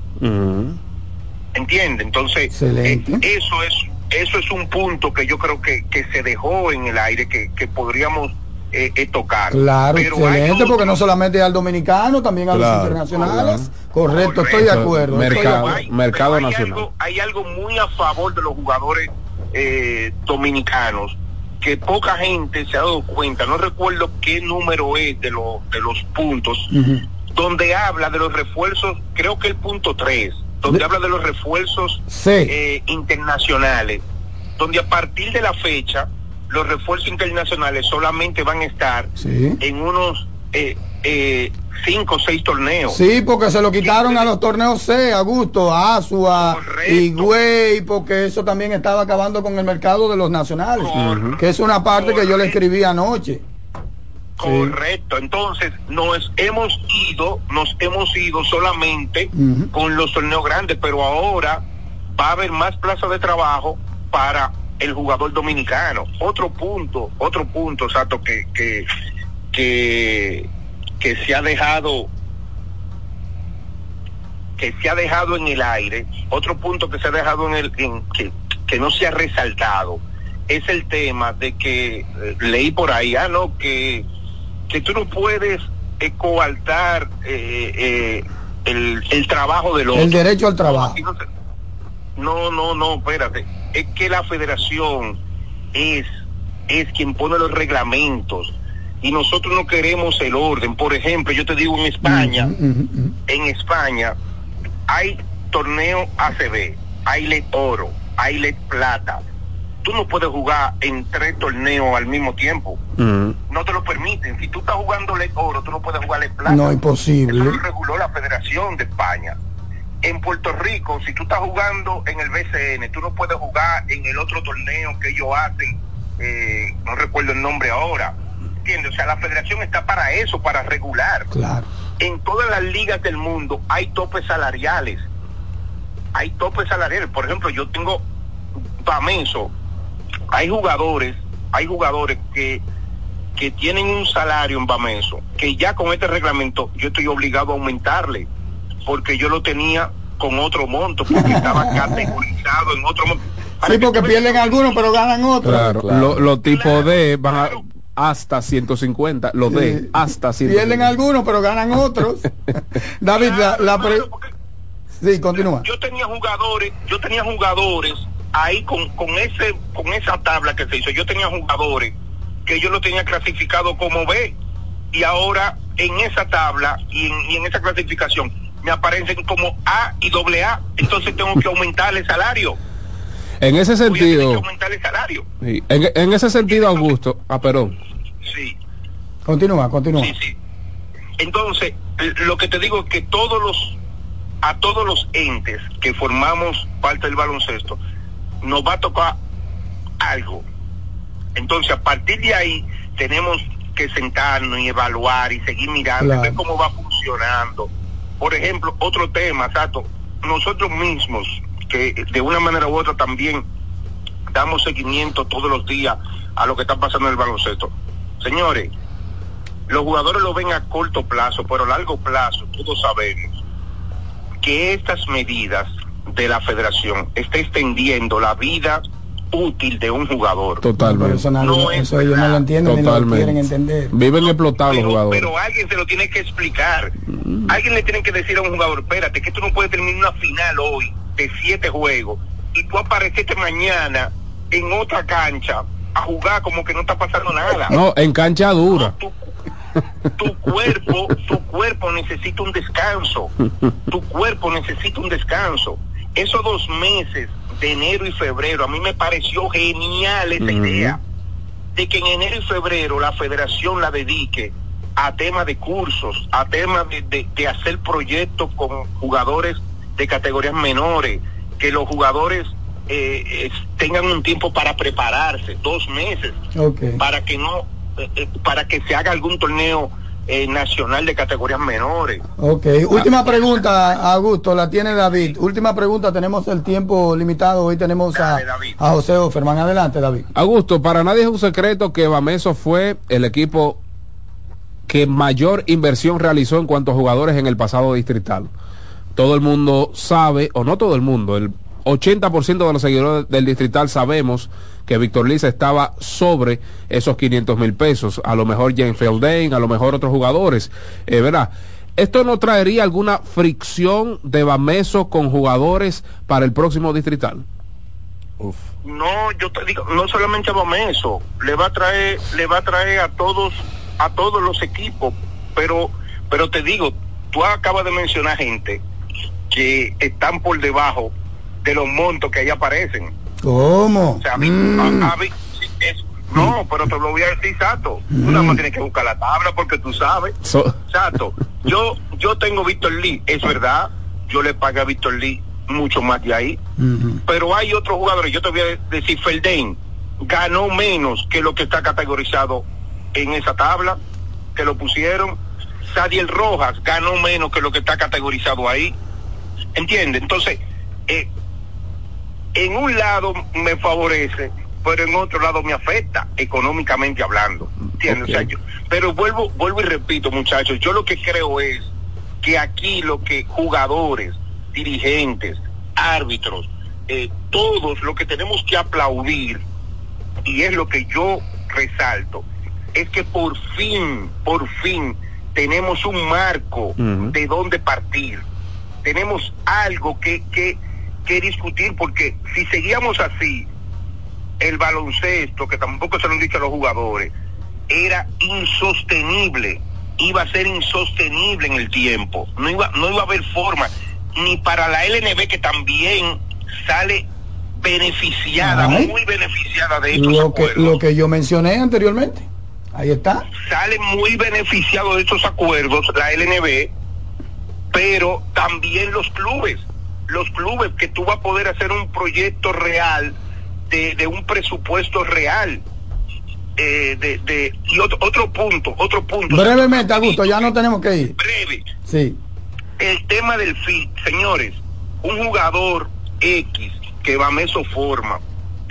¿Entiende? Entonces, eh, eso es eso es un punto que yo creo que, que se dejó en el aire, que, que podríamos eh, eh, tocar. Claro, Pero hay excelente, porque no solamente al dominicano, también a Claro, los internacionales. Correcto, estoy de acuerdo. Mercado, acuerdo. mercado hay nacional. algo, hay algo muy a favor de los jugadores eh, dominicanos que poca gente se ha dado cuenta. No recuerdo qué número es de, los de los puntos, donde habla de los refuerzos, creo que el punto 3, donde habla de los refuerzos Sí. eh, internacionales, donde a partir de la fecha los refuerzos internacionales solamente van a estar Sí. en unos eh, eh, cinco o seis torneos. Sí, porque se lo quitaron a los torneos C, Augusto, Asua, Higüey, porque eso también estaba acabando con el mercado de los nacionales, que es una parte que yo le escribí anoche. Correcto, entonces nos hemos ido, nos hemos ido solamente con los torneos grandes, pero ahora va a haber más plazas de trabajo para el jugador dominicano. Otro punto, otro punto, Sato, que, que, que, que se ha dejado que se ha dejado en el aire, otro punto que se ha dejado en el en, que, que no se ha resaltado es el tema de que eh, leí por ahí, ah, no, que, que tú no puedes eh, coartar eh, el, el trabajo del otro. El derecho al trabajo. No, no, no, espérate. Es que la federación es, es quien pone los reglamentos y nosotros no queremos el orden. Por ejemplo, yo te digo en España, en España hay torneo ACB, hay LED oro, hay LED plata. Tú no puedes jugar en tres torneos al mismo tiempo. No te lo permiten. Si tú estás jugando LED oro, tú no puedes jugar LED plata. No, Eso imposible. lo reguló la Federación de España. En Puerto Rico, si tú estás jugando en el BCN, tú no puedes jugar en el otro torneo que ellos hacen, eh, no recuerdo el nombre ahora. ¿Entiendes? O sea, la federación está para eso, para regular. Claro. En todas las ligas del mundo hay topes salariales. Hay topes salariales. Por ejemplo, yo tengo Pameso. Hay jugadores, hay jugadores que que tienen un salario en Bameso, que ya con este reglamento yo estoy obligado a aumentarle, porque yo lo tenía con otro monto, porque estaba categorizado en otro monto. Sí, porque pierden algunos, pero ganan otros. Claro, lo- los tipos D van a- hasta 150, los D hasta 150. Pierden algunos, pero ganan otros. David, la, la pre- Sí, continúa. Yo tenía jugadores, yo tenía jugadores ahí con, con ese con esa tabla que se hizo, yo tenía jugadores que yo lo tenía clasificado como B y ahora en esa tabla y en, y en esa clasificación me aparecen como A y doble A, entonces tengo que aumentar el salario. En ese Voy a tener que sentido, aumentar el salario. sí, en, en ese sentido, Augusto, ah, perdón. Sí. Continúa, continúa. Entonces, eh, lo que te digo es que todos los, a todos los entes que formamos parte del baloncesto, nos va a tocar algo. Entonces, a partir de ahí, tenemos que sentarnos y evaluar y seguir mirando, Claro. ver cómo va funcionando. Por ejemplo, otro tema, Sato, nosotros mismos, que de una manera u otra también damos seguimiento todos los días a lo que está pasando en el baloncesto. Señores, los jugadores lo ven a corto plazo, pero a largo plazo todos sabemos que estas medidas de la federación está extendiendo la vida útil de un jugador. Totalmente. Eso, no, eso ellos no lo entienden ni lo quieren entender. Viven explotados los jugadores. Pero alguien se lo tiene que explicar. Alguien le tiene que decir a un jugador, espérate, que tú no puedes terminar una final hoy de siete juegos y tú apareciste mañana en otra cancha a jugar como que no está pasando nada. No, en cancha dura. tu, tu cuerpo, tu cuerpo necesita un descanso. Tu cuerpo necesita un descanso. Esos dos meses de enero y febrero, a mí me pareció genial esa idea de que en enero y febrero la federación la dedique a temas de cursos, a temas de, de- de hacer proyectos con jugadores de categorías menores, que los jugadores eh, eh, tengan un tiempo para prepararse, dos meses, para que no, eh, eh, para que se haga algún torneo eh, nacional de categorías menores. Ok, última pregunta, Augusto, la tiene David. Última pregunta, tenemos el tiempo limitado. Hoy tenemos a, a José Oferman. Adelante, David. Augusto, para nadie es un secreto que Bameso fue el equipo que mayor inversión realizó en cuanto a jugadores en el pasado distrital. Todo el mundo sabe, o no todo el mundo, el 80% de los seguidores del distrital sabemos que Víctor Liza estaba sobre esos 500 mil pesos. A lo mejor Jane Feldain, a lo mejor otros jugadores. Eh, ¿Verdad? ¿Esto no traería alguna fricción de Bameso con jugadores para el próximo distrital? No, yo te digo, no solamente a le va a traer, le va a traer a todos, a todos los equipos, pero, pero te digo, tú acabas de mencionar gente que están por debajo de los montos que ahí aparecen. ¿Cómo? O sea, a mí- a- a mí- sí, es- no, pero te lo voy a decir, Sato. Tú nada más tienes que buscar la tabla porque tú sabes. So- Sato, yo, yo tengo Víctor Lee, es verdad, yo le pagué a Víctor Lee mucho más de ahí, pero hay otros jugadores, yo te voy a decir, Felden ganó menos que lo que está categorizado en esa tabla, que lo pusieron. Sadiel Rojas ganó menos que lo que está categorizado ahí. ¿Entiendes? Entonces, eh, en un lado me favorece, pero en otro lado me afecta, económicamente hablando. ¿Entiendes? O sea, yo- pero vuelvo, vuelvo y repito, muchachos, yo lo que creo es que aquí lo que jugadores, dirigentes, árbitros, eh, todos lo que tenemos que aplaudir, y es lo que yo resalto, es que por fin, por fin, tenemos un marco de dónde partir. Tenemos algo que, que, que discutir, porque si seguíamos así, el baloncesto, que tampoco se lo han dicho a los jugadores, era insostenible, iba a ser insostenible en el tiempo, no iba, no iba a haber forma, ni para la LNB que también sale beneficiada, Ay. muy beneficiada de estos Lo que, lo que yo mencioné anteriormente. Ahí está. sale muy beneficiado de estos acuerdos la LNB, pero también los clubes, los clubes que tú vas a poder hacer un proyecto real de, de un presupuesto real. eh, de, de, y otro, otro punto, otro punto. Brevemente, Augusto, ya no tenemos que ir. Breve. Sí. El tema del FIT, señores, un jugador X que Bameso forma,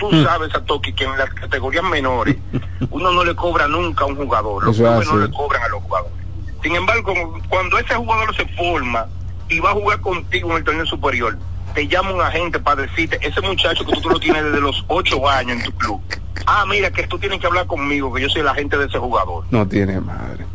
tú Hmm. sabes a Toki que en las categorías menores uno no le cobra nunca a un jugador, los clubes no le cobran a los jugadores. Sin embargo, cuando ese jugador se forma y va a jugar contigo en el torneo superior, te llama un agente para decirte, ese muchacho que tú, tú lo tienes desde los ocho años en tu club, ah, mira, que tú tienes que hablar conmigo, que yo soy el agente de ese jugador. No tiene madre.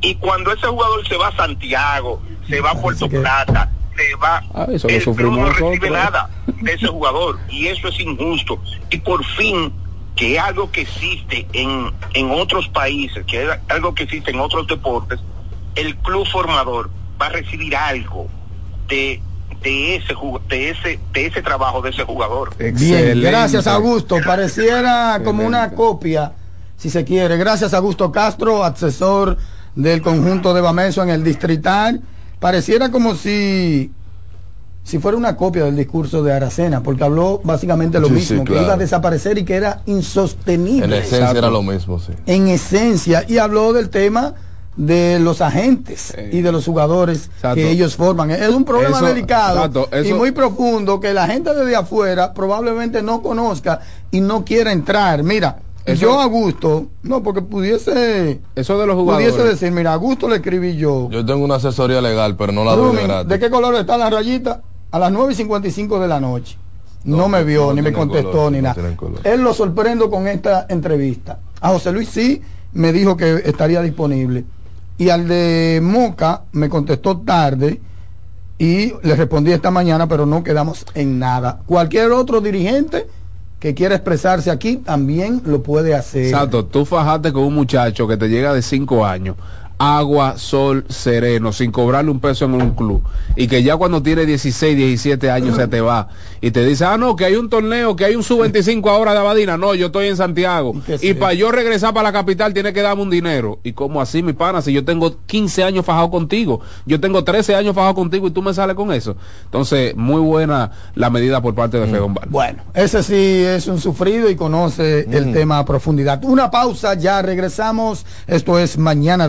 Y cuando ese jugador se va a Santiago, se va a Puerto Plata, se va, Ah, eso lo el club no recibe nada de ese jugador. Y eso es injusto. Y por fin, que es algo que existe en, en otros países, que es algo que existe en otros deportes, el club formador va a recibir algo de de ese de ese de ese trabajo de ese jugador. Bien, gracias Augusto. Pareciera como una copia, si se quiere. Gracias Augusto Castro, asesor del conjunto de Bameso en el distrital. Pareciera como si si fuera una copia del discurso de Aracena, porque habló básicamente lo Sí, mismo, sí, que iba a desaparecer y que era insostenible. En esencia era lo mismo, sí. En esencia, y habló del tema de los agentes y de los jugadores que ellos forman. Es un problema delicado y muy profundo que la gente desde afuera probablemente no conozca y no quiera entrar. Mira, yo a gusto, no, porque pudiese. Eso de los jugadores. Pudiese decir, mira, a gusto le escribí yo. Yo tengo una asesoría legal, pero no la doy de ¿De qué color está la rayita? A las 9 y 55 de la noche. No, me vio, ni me contestó, ni nada. Él lo sorprendo con esta entrevista. A José Luis sí me dijo que estaría disponible. Y al de Moca me contestó tarde y le respondí esta mañana, pero no quedamos en nada. Cualquier otro dirigente que quiera expresarse aquí también lo puede hacer. Exacto, tú fajaste con un muchacho que te llega de cinco años agua, sol, sereno, sin cobrarle un peso en un club. Y que ya cuando tiene 16, 17 años se te va. Y te dice, ah, no, que hay un torneo, que hay un sub-25 ahora de Abadina. No, yo estoy en Santiago. Y, para yo regresar para la capital tiene que darme un dinero. Y como así, mi pana, si yo tengo 15 años fajado contigo, yo tengo 13 años fajado contigo y tú me sales con eso. Entonces, muy buena la medida por parte de mm. Bueno, ese sí es un sufrido y conoce el mm. tema a profundidad. Una pausa, ya regresamos. Esto es Mañana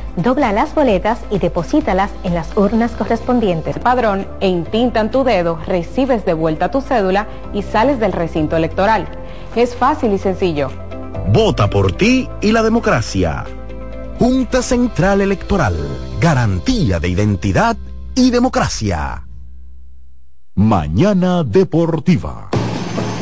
dobla las boletas y deposítalas en las urnas correspondientes. Padrón, e intintan tu dedo, recibes de vuelta tu cédula y sales del recinto electoral. Es fácil y sencillo. Vota por ti y la democracia. Junta Central Electoral. Garantía de identidad y democracia. Mañana Deportiva.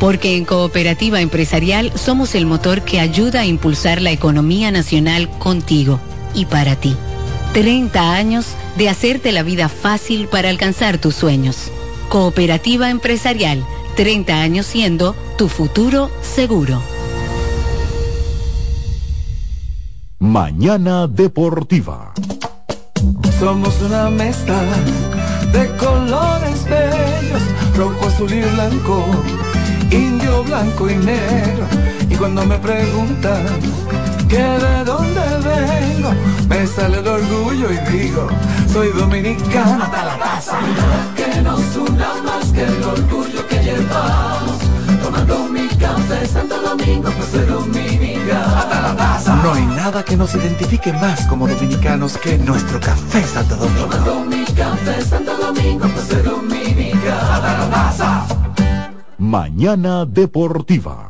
porque en Cooperativa Empresarial somos el motor que ayuda a impulsar la economía nacional contigo y para ti. 30 años de hacerte la vida fácil para alcanzar tus sueños. Cooperativa Empresarial, 30 años siendo tu futuro seguro. Mañana Deportiva. Somos una mezcla de colores bellos, rojo, azul y blanco indio, blanco y negro. Y cuando me preguntan que de dónde vengo, me sale el orgullo y digo, soy dominicano hasta la taza. Que nos una más que el orgullo que llevamos. Tomando mi café Santo Domingo, pues soy dominicano hasta la taza. No hay nada que nos identifique más como dominicanos que nuestro café Santo Domingo Café Santo Domingo, pues dominicana. Mañana Deportiva.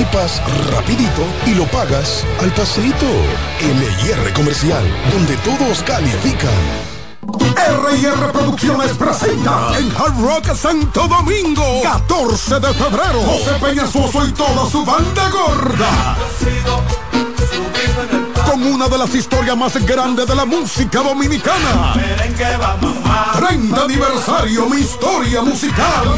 rapidito y lo pagas al pasito. LIR Comercial, donde todos califican. R&R Producciones presenta en Hard Rock Santo Domingo 14 de febrero José Peñasoso y toda su banda gorda con una de las historias más grandes de la música dominicana 30 aniversario mi historia musical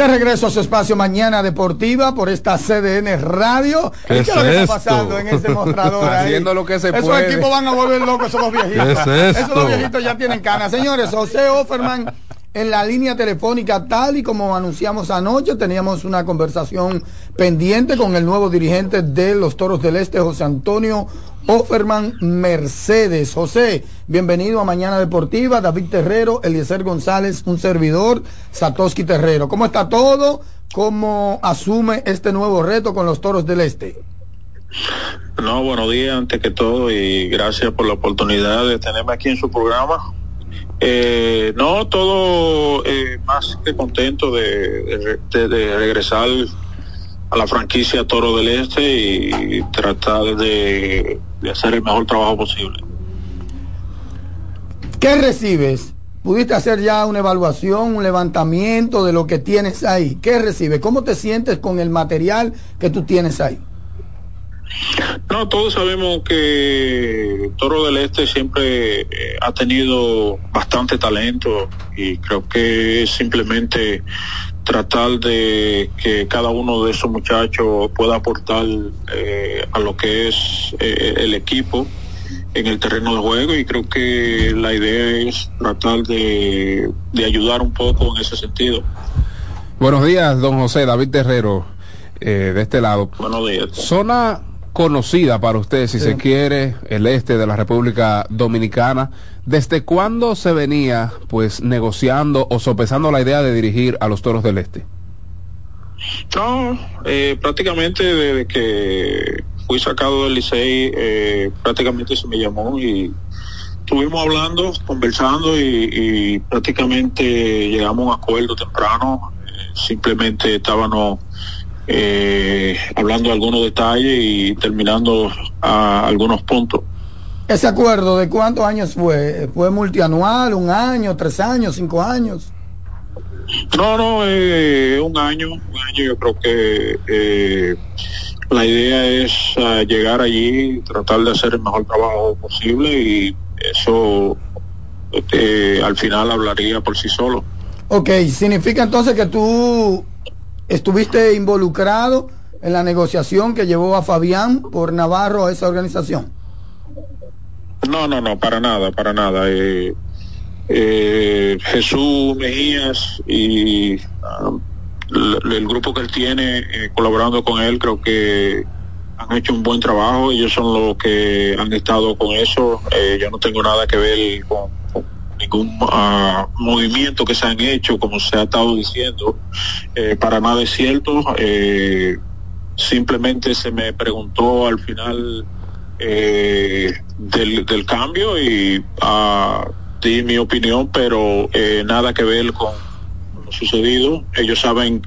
De regreso a su espacio Mañana Deportiva por esta CDN Radio. ¿Qué, es lo que está pasando en ese mostrador ahí? Haciendo lo que se Esos puede. equipos van a volver locos, esos viejitos. ¿Qué es esto? Esos viejitos ya tienen canas. Señores, José Offerman en la línea telefónica, tal y como anunciamos anoche, teníamos una conversación pendiente con el nuevo dirigente de los Toros del Este, José Antonio Offerman Mercedes. José, bienvenido a Mañana Deportiva. David Terrero, Eliezer González, un servidor, Satoshi Terrero. ¿Cómo está todo? ¿Cómo asume este nuevo reto con los Toros del Este? No, buenos días antes que todo y gracias por la oportunidad de tenerme aquí en su programa. Eh, no, todo eh, más que contento de, regresar a la franquicia Toro del Este y tratar de, de hacer el mejor trabajo posible. ¿Qué recibes? ¿Pudiste hacer ya una evaluación, un levantamiento de lo que tienes ahí? ¿Qué recibes? ¿Cómo te sientes con el material que tú tienes ahí? No, todos sabemos que Toro del Este siempre eh, ha tenido bastante talento y creo que es simplemente tratar de que cada uno de esos muchachos pueda aportar eh, a lo que es eh, el equipo en el terreno de juego y creo que la idea es tratar de, de ayudar un poco en ese sentido. Buenos días, don José David Terrero, eh, de este lado. Buenos días. Zona conocida para usted, si sí. se quiere, el este de la República Dominicana. ¿Desde cuándo se venía, pues, negociando o sopesando la idea de dirigir a los Toros del Este? No, eh, prácticamente desde que fui sacado del Licey, eh, prácticamente se me llamó y estuvimos hablando, conversando y, y prácticamente llegamos a un acuerdo temprano. Eh, simplemente estábamos eh, hablando de algunos detalles y terminando a algunos puntos. ¿Ese acuerdo de cuántos años fue? ¿Fue multianual, un año, tres años, cinco años? No, no, eh, un año, un año yo creo que eh, la idea es uh, llegar allí, tratar de hacer el mejor trabajo posible y eso eh, al final hablaría por sí solo. Ok, significa entonces que tú estuviste involucrado en la negociación que llevó a Fabián por Navarro a esa organización. No, no, no, para nada, para nada. Eh, eh, Jesús Mejías y uh, el, grupo que él tiene eh, colaborando con él creo que han hecho un buen trabajo. Ellos son los que han estado con eso. Yo no tengo nada que ver con ningún uh, movimiento que se han hecho, como se ha estado diciendo. Eh, para nada es cierto. Eh, simplemente se me preguntó al final eh, del, del, cambio y uh, di mi opinión, pero nada que ver con sucedido. Ellos saben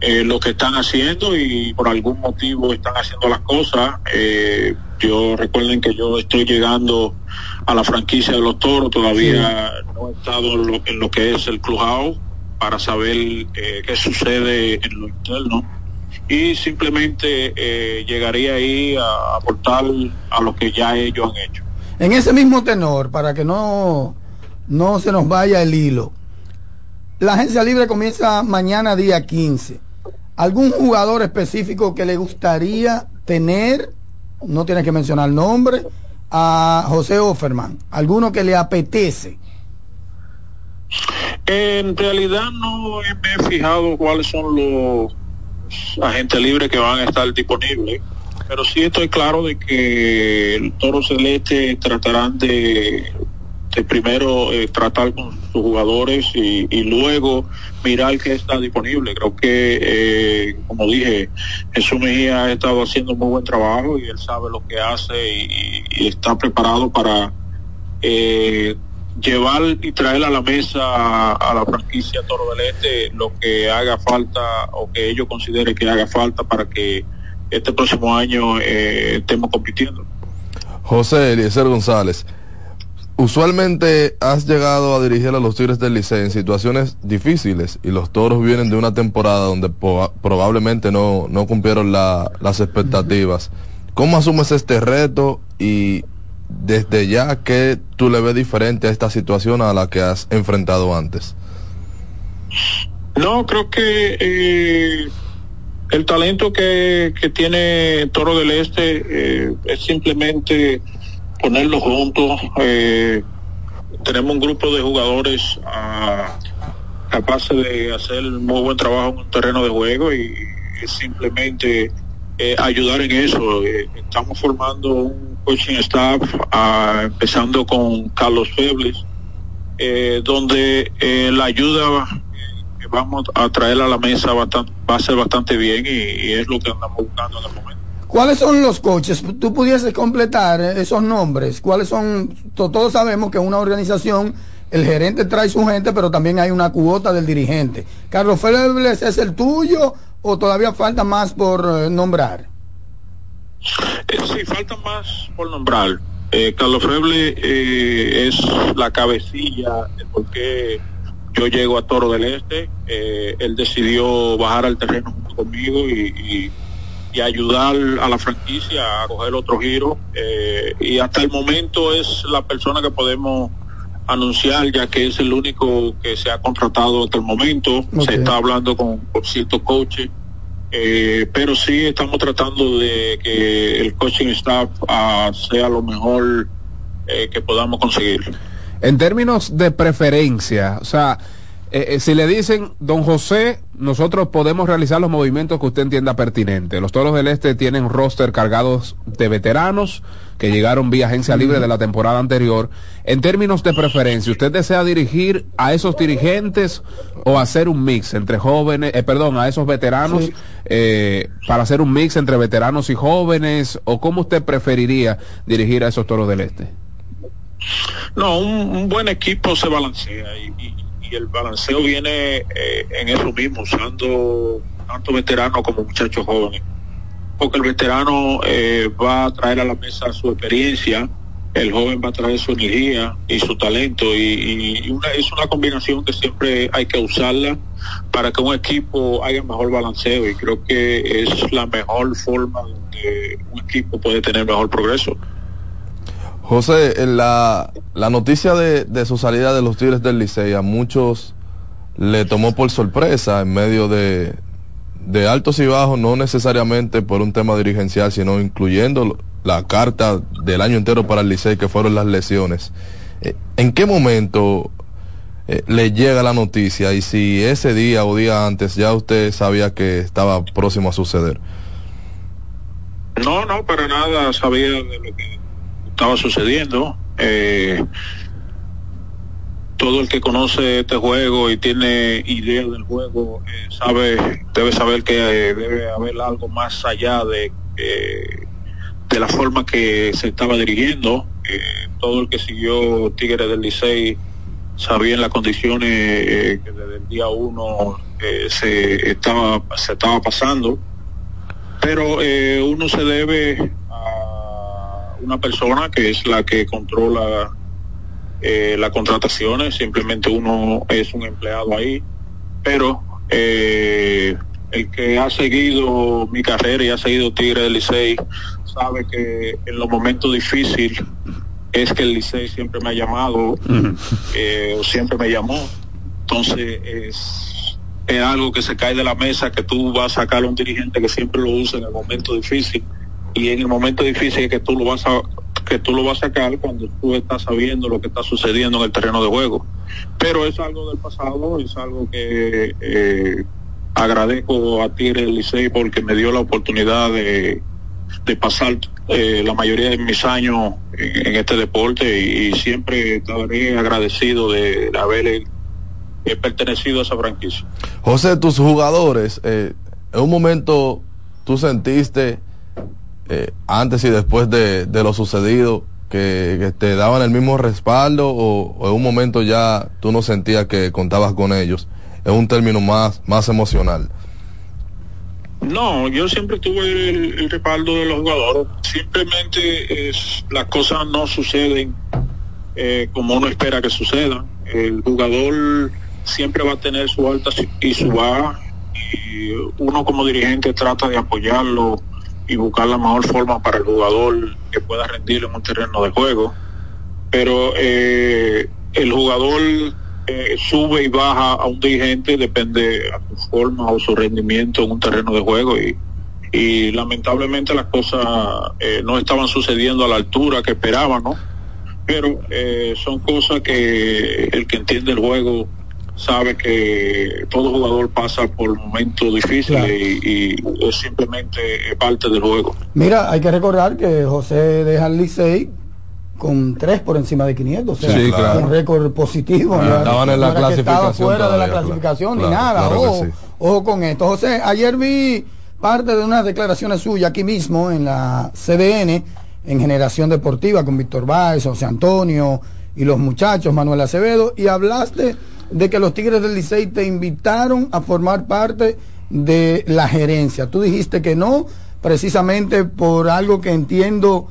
eh, lo que están haciendo y por algún motivo están haciendo las cosas. Eh, yo recuerden que yo estoy llegando a la franquicia de los toros, todavía no he estado en lo, en lo, que es el clubhouse para saber eh, qué sucede en lo interno y simplemente eh, llegaría ahí a aportar a lo que ya ellos han hecho. En ese mismo tenor, para que no, no se nos vaya el hilo, la agencia libre comienza mañana día 15. ¿Algún jugador específico que le gustaría tener? No tiene que mencionar nombre. A José Offerman. ¿Alguno que le apetece? En realidad no me he fijado cuáles son los agentes libres que van a estar disponibles, pero sí estoy claro de que el Toro Celeste tratarán de primero eh, tratar con sus jugadores y, luego mirar qué está disponible. Creo que, eh, como dije, Jesús Mejía ha estado haciendo muy buen trabajo y él sabe lo que hace y, está preparado para eh, llevar y traer a la mesa a, la franquicia Toro del Este lo que haga falta o que ellos consideren que haga falta para que este próximo año estemos compitiendo. José Eliezer González. Usualmente has llegado a dirigir a los Tigres del Liceo en situaciones difíciles y los Toros vienen de una temporada donde probablemente no, no cumplieron la, las expectativas. ¿Cómo asumes este reto y desde ya qué tú le ves diferente a esta situación a la que has enfrentado antes? No, creo que eh, el talento que, que, tiene Toro del Este eh, es simplemente ponerlos juntos. Eh, tenemos un grupo de jugadores uh, capaces de hacer muy buen trabajo en un terreno de juego y, simplemente eh, ayudar en eso. Eh, estamos formando un coaching staff, uh, empezando con Carlos Febles, donde la ayuda que vamos a traer a la mesa a, va a ser bastante bien y, y es lo que andamos buscando en el momento. ¿Cuáles son los coaches? Tú pudieses completar esos nombres. ¿Cuáles son? Todos sabemos que una organización, el gerente trae su gente, pero también hay una cuota del dirigente. ¿Carlos Febles es el tuyo o todavía falta más por eh, nombrar? Eh, sí, falta más por nombrar. Eh, Carlos Feble es la cabecilla de por qué yo llego a Toro del Este. él decidió bajar al terreno junto conmigo y y ayudar a la franquicia a coger otro giro. Eh, y hasta el momento es la persona que podemos anunciar, ya que es el único que se ha contratado hasta el momento. Okay. Se está hablando con, con ciertos coaches. Eh, pero sí estamos tratando de que el coaching staff uh, sea lo mejor eh, que podamos conseguir. En términos de preferencia, o sea, eh, eh, si le dicen, don José, nosotros podemos realizar los movimientos que usted entienda pertinente. Los Toros del Este tienen roster cargados de veteranos que llegaron vía agencia libre de la temporada anterior. En términos de preferencia, ¿usted desea dirigir a esos dirigentes o hacer un mix entre jóvenes, eh, perdón, a esos veteranos sí. eh, para hacer un mix entre veteranos y jóvenes? ¿O cómo usted preferiría dirigir a esos Toros del Este? No, un, un buen equipo se balancea y, y el balanceo viene eh, en eso mismo, usando tanto veteranos como muchachos jóvenes. Porque el veterano eh, va a traer a la mesa su experiencia, el joven va a traer su energía y su talento y, una, es una combinación que siempre hay que usarla para que un equipo haga mejor balanceo y creo que es la mejor forma donde un equipo puede tener mejor progreso. José, la, la noticia de, de, su salida de los Tigres del Licey a muchos le tomó por sorpresa en medio de, de altos y bajos, no necesariamente por un tema dirigencial, sino incluyendo la carta del año entero para el Licey que fueron las lesiones. Eh, ¿En qué momento eh, le llega la noticia y si ese día o día antes ya usted sabía que estaba próximo a suceder? No, no, para nada sabía de lo que estaba sucediendo. Eh, todo el que conoce este juego y tiene idea del juego eh, sabe debe saber que eh, debe haber algo más allá de eh, de la forma que se estaba dirigiendo todo el que siguió Tigres del Licey sabían las condiciones que desde el día uno se estaba se estaba pasando pero uno se debe a una persona que es la que controla eh, las contrataciones simplemente uno es un empleado ahí pero eh, el que ha seguido mi carrera y ha seguido Tigre del Licey sabe que en los momentos difíciles es que el Licey siempre me ha llamado eh, o siempre me llamó. Entonces es, es algo que se cae de la mesa que tú vas a sacar a un dirigente que siempre lo usa en el momento difícil y en el momento difícil es que tú lo vas a que tú lo vas a sacar cuando tú estás sabiendo lo que está sucediendo en el terreno de juego. Pero es algo del pasado, es algo que eh, agradezco a Tigre Licey porque me dio la oportunidad de, de pasar eh, la mayoría de mis años en, este deporte y, siempre estaré agradecido de, de haber eh, pertenecido a esa franquicia. José, tus jugadores, eh, en un momento tú sentiste, eh, antes y después de, lo sucedido, que, te daban el mismo respaldo o, en un momento ya tú no sentías que contabas con ellos, en un término más, más emocional. No, yo siempre tuve el, respaldo de los jugadores. Simplemente es, las cosas no suceden eh, como uno espera que sucedan. El jugador siempre va a tener su alta y su baja. Y uno como dirigente trata de apoyarlo y buscar la mejor forma para el jugador que pueda rendir en un terreno de juego. Pero eh, el jugador eh, sube y baja a un dirigente depende a su forma o su rendimiento en un terreno de juego y, y lamentablemente las cosas eh, no estaban sucediendo a la altura que esperaban, ¿no? Pero eh, son cosas que el que entiende el juego sabe que todo jugador pasa por momentos difíciles Claro. y, y es simplemente parte del juego. Mira, hay que recordar que José deja el Licey con tres por encima de 500, o sea, Sí, claro. un récord positivo. Ah, estaban en la clasificación fuera de la clasificación claro, ni claro, nada. ojo, sí. ojo con esto. José, ayer vi parte de unas declaraciones suyas aquí mismo en la CDN, en Generación Deportiva, con Víctor Báez, José Antonio y los muchachos, Manuel Acevedo, y hablaste de que los Tigres del Licey te invitaron a formar parte de la gerencia. Tú dijiste que no, precisamente por algo que entiendo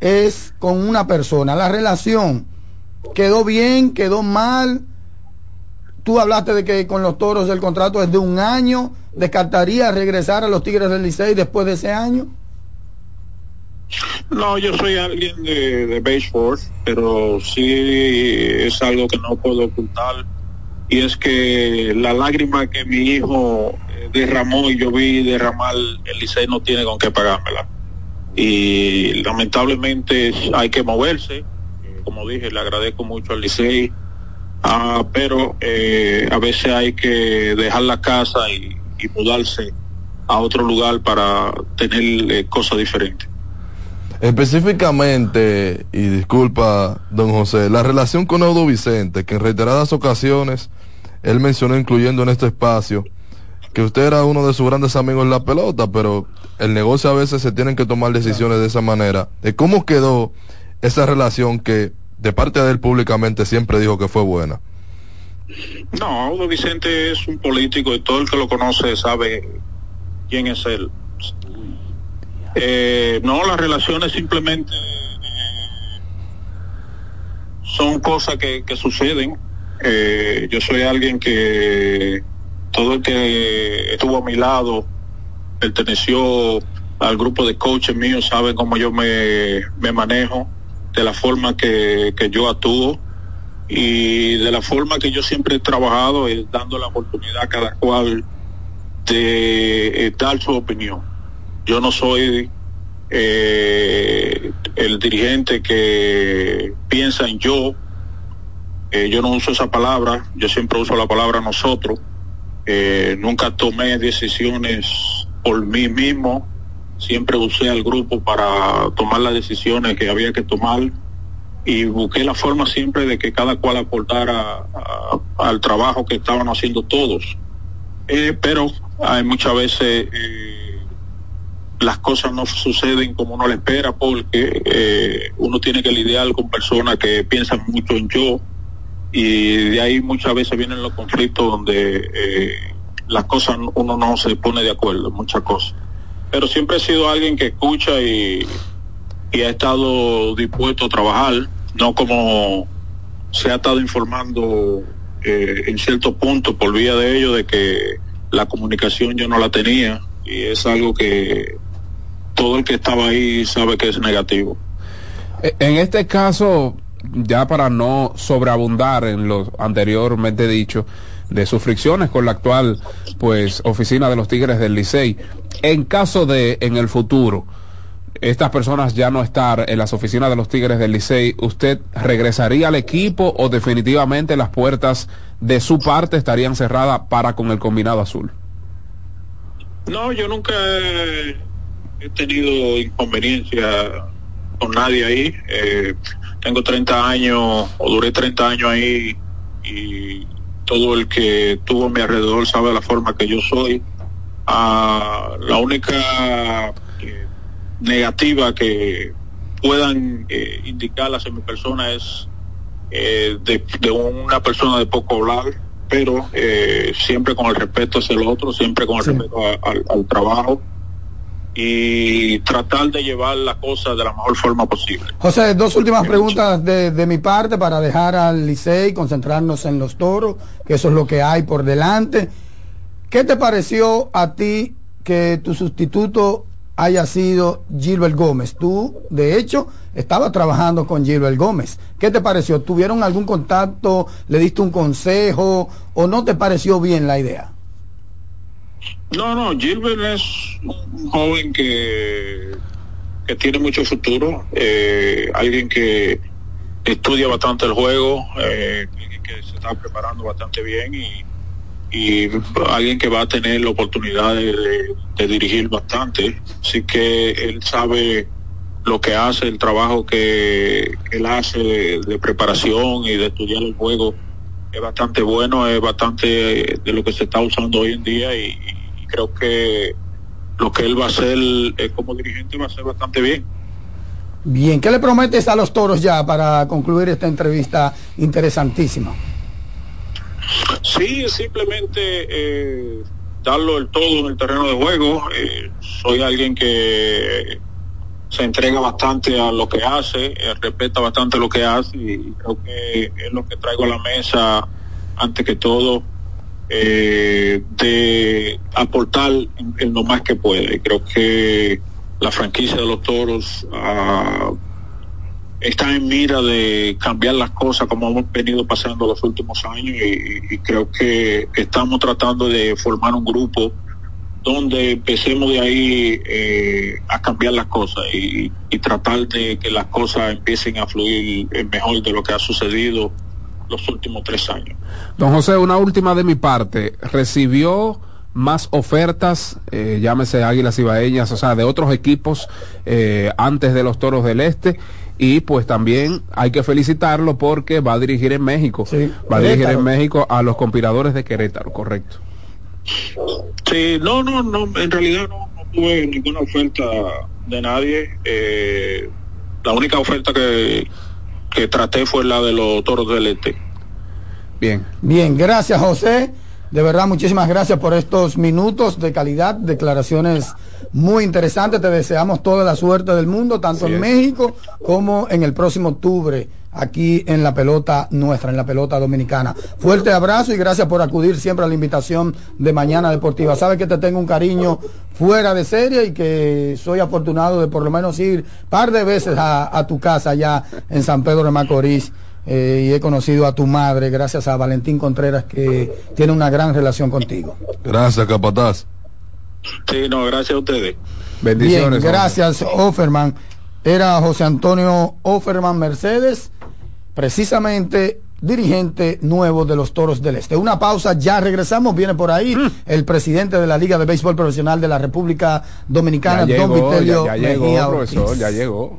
es con una persona. La relación quedó bien, quedó mal. Tú hablaste de que con los toros el contrato es de un año. ¿Descartaría regresar a los Tigres del Licey después de ese año? No, yo soy alguien de, de béisbol, pero sí es algo que no puedo ocultar. Y es que la lágrima que mi hijo eh, derramó y yo vi derramar, el Licey no tiene con qué pagármela. Y lamentablemente hay que moverse. Eh, Como dije, le agradezco mucho al Licey. Ah, pero eh, a veces hay que dejar la casa y, mudarse a otro lugar para tener eh, cosas diferentes. Específicamente, y disculpa, don José, la relación con Eudo Vicente, que en reiteradas ocasiones él mencionó, incluyendo en este espacio, que usted era uno de sus grandes amigos en la pelota, pero el negocio a veces se tienen que tomar decisiones de esa manera. Eh, ¿Cómo quedó esa relación que de parte de él públicamente siempre dijo que fue buena? No, Audo Vicente es un político y todo el que lo conoce sabe quién es él. Eh, no, las relaciones simplemente eh, son cosas que suceden. Eh, yo soy alguien que todo el que estuvo a mi lado perteneció al grupo de coaches míos, sabe cómo yo me, manejo, de la forma que, yo actúo y de la forma que yo siempre he trabajado es dando la oportunidad a cada cual de eh, dar su opinión. Yo no soy eh, el dirigente que piensa en yo, eh, yo no uso esa palabra, yo siempre uso la palabra nosotros, Eh, nunca tomé decisiones por mí mismo, siempre usé al grupo para tomar las decisiones que había que tomar. Y busqué la forma siempre de que cada cual aportara al trabajo que estaban haciendo todos. Eh, pero hay muchas veces las cosas no suceden como uno le espera porque uno tiene que lidiar con personas que piensan mucho en yo y de ahí muchas veces vienen los conflictos donde eh, las cosas uno no se pone de acuerdo muchas cosas. Pero siempre he sido alguien que escucha y, y ha estado dispuesto a trabajar, no como se ha estado informando eh, en cierto punto por vía de ello de que la comunicación yo no la tenía y es algo que todo el que estaba ahí sabe que es negativo. E, en este caso, ya para no sobreabundar en lo anteriormente dicho, de sus fricciones con la actual pues oficina de los Tigres del Licey, en caso de en el futuro estas personas ya no estar en las oficinas de los Tigres del Licey, ¿usted regresaría al equipo o definitivamente las puertas de su parte estarían cerradas para con el combinado azul? No, yo nunca he tenido inconveniencia con nadie ahí. Eh, tengo 30 años o duré 30 años ahí y todo el que tuvo a mi alrededor sabe la forma que yo soy. Ah, la única eh, negativa que puedan eh, indicarlas en mi persona es eh, de, una persona de poco hablar, pero siempre con el respeto hacia el otro, siempre con el respeto al trabajo y tratar de llevar la cosa de la mejor forma posible. José, dos últimas preguntas de, de mi parte para dejar al Licey, concentrarnos en los toros, que eso es lo que hay por delante. ¿Qué te pareció a ti que tu sustituto haya sido Gilbert Gómez? Tú, de hecho, estabas trabajando con Gilbert Gómez. ¿Qué te pareció? ¿Tuvieron algún contacto? ¿Le diste un consejo? ¿O no te pareció bien la idea? No, no, Gilbert es un joven que, que tiene mucho futuro, eh, alguien que estudia bastante el juego, eh, que se está preparando bastante bien y, y alguien que va a tener la oportunidad de, dirigir bastante. Así que él sabe lo que hace, el trabajo que, él hace de, preparación y de estudiar el juego es bastante bueno, es bastante de lo que se está usando hoy en día y creo que lo que él va a hacer eh, como dirigente va a ser bastante bien. Bien, ¿qué le prometes a los toros ya para concluir esta entrevista interesantísima? Sí, simplemente eh, darlo el todo en el terreno de juego. Eh, soy alguien que se entrega bastante a lo que hace, respeta bastante lo que hace y creo que es lo que traigo a la mesa antes que todo eh, de aportar lo más que puede. Creo que la franquicia de los toros ah, está en mira de cambiar las cosas como hemos venido pasando los últimos años y, creo que estamos tratando de formar un grupo donde empecemos de ahí eh, a cambiar las cosas y, y, tratar de que las cosas empiecen a fluir mejor de lo que ha sucedido los últimos tres años. Don José, una última de mi parte. ¿Recibió más ofertas, eh, llámese Águilas Ibaeñas, o sea, de otros equipos eh, antes de los Toros del Este? Y pues también hay que felicitarlo porque va a dirigir en México. va a dirigir en México a los compiladores de Querétaro, correcto. Sí, no, no, no, en realidad no, tuve ninguna oferta de nadie. Eh, la única oferta que, que traté fue la de los toros del este. Bien. Bien, gracias José. De verdad, muchísimas gracias por estos minutos de calidad, declaraciones muy interesantes. Te deseamos toda la suerte del mundo, tanto en México como en el próximo octubre, aquí en la pelota nuestra, en la pelota dominicana. Fuerte abrazo y gracias por acudir siempre a la invitación de Mañana Deportiva. Sabes que te tengo un cariño fuera de serie y que soy afortunado de por lo menos ir par de veces a, a tu casa allá en San Pedro de Macorís eh, y he conocido a tu madre gracias a Valentín Contreras que tiene una gran relación contigo. Gracias, Capataz. Sí, no, gracias a ustedes. Bendiciones. Bien, gracias, Offerman. Era José Antonio Offerman Mercedes, precisamente dirigente nuevo de los Toros del Este. Una pausa, ya regresamos, viene por ahí mm. el presidente de la Liga de Béisbol Profesional de la República Dominicana, Don Vitelio ya, ya llegó, profesor, ya llegó.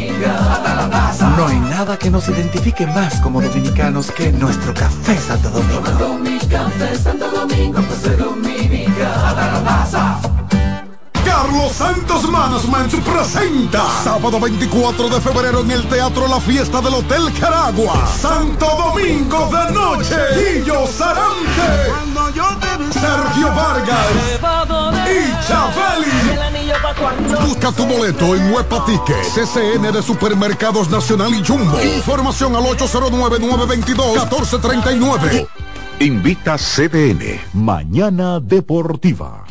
No hay nada que nos identifique más como dominicanos que nuestro café Santo Domingo. Tomando mi café Santo Domingo, pues. Carlos Santos Management presenta sábado 24 de febrero en el Teatro La Fiesta del Hotel Caragua. Santo Domingo de Noche. Guillo Sarante. Sergio Vargas. Y Chabeli. Busca tu boleto en Huepa Ticket, CCN de Supermercados Nacional y Jumbo. Información al 809-922-1439. Invita CDN. Mañana Deportiva.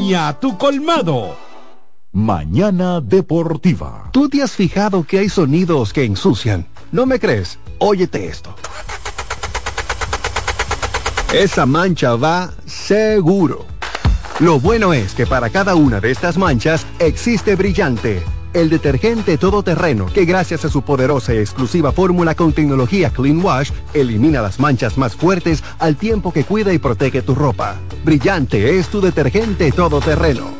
a tu colmado. Mañana Deportiva. ¿Tú te has fijado que hay sonidos que ensucian? ¿No me crees? Óyete esto. Esa mancha va seguro. Lo bueno es que para cada una de estas manchas existe brillante. El detergente todoterreno que gracias a su poderosa y exclusiva fórmula con tecnología Clean Wash elimina las manchas más fuertes al tiempo que cuida y protege tu ropa. Brillante es tu detergente todoterreno.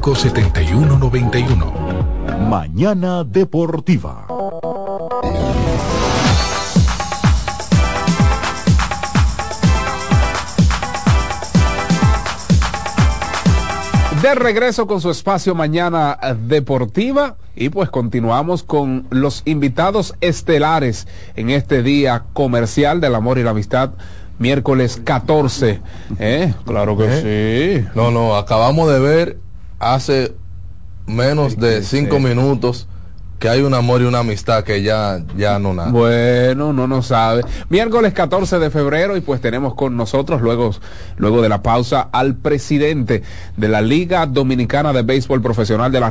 809-535-7191. Mañana Deportiva. De regreso con su espacio Mañana Deportiva y pues continuamos con los invitados estelares en este día comercial del amor y la amistad miércoles 14. ¿Eh? Claro que sí. No, no, acabamos de ver hace menos de cinco minutos que hay un amor y una amistad que ya, ya no nada. Bueno, no nos sabe. Miércoles 14 de febrero y pues tenemos con nosotros luego, luego de la pausa al presidente de la Liga Dominicana de Béisbol Profesional de la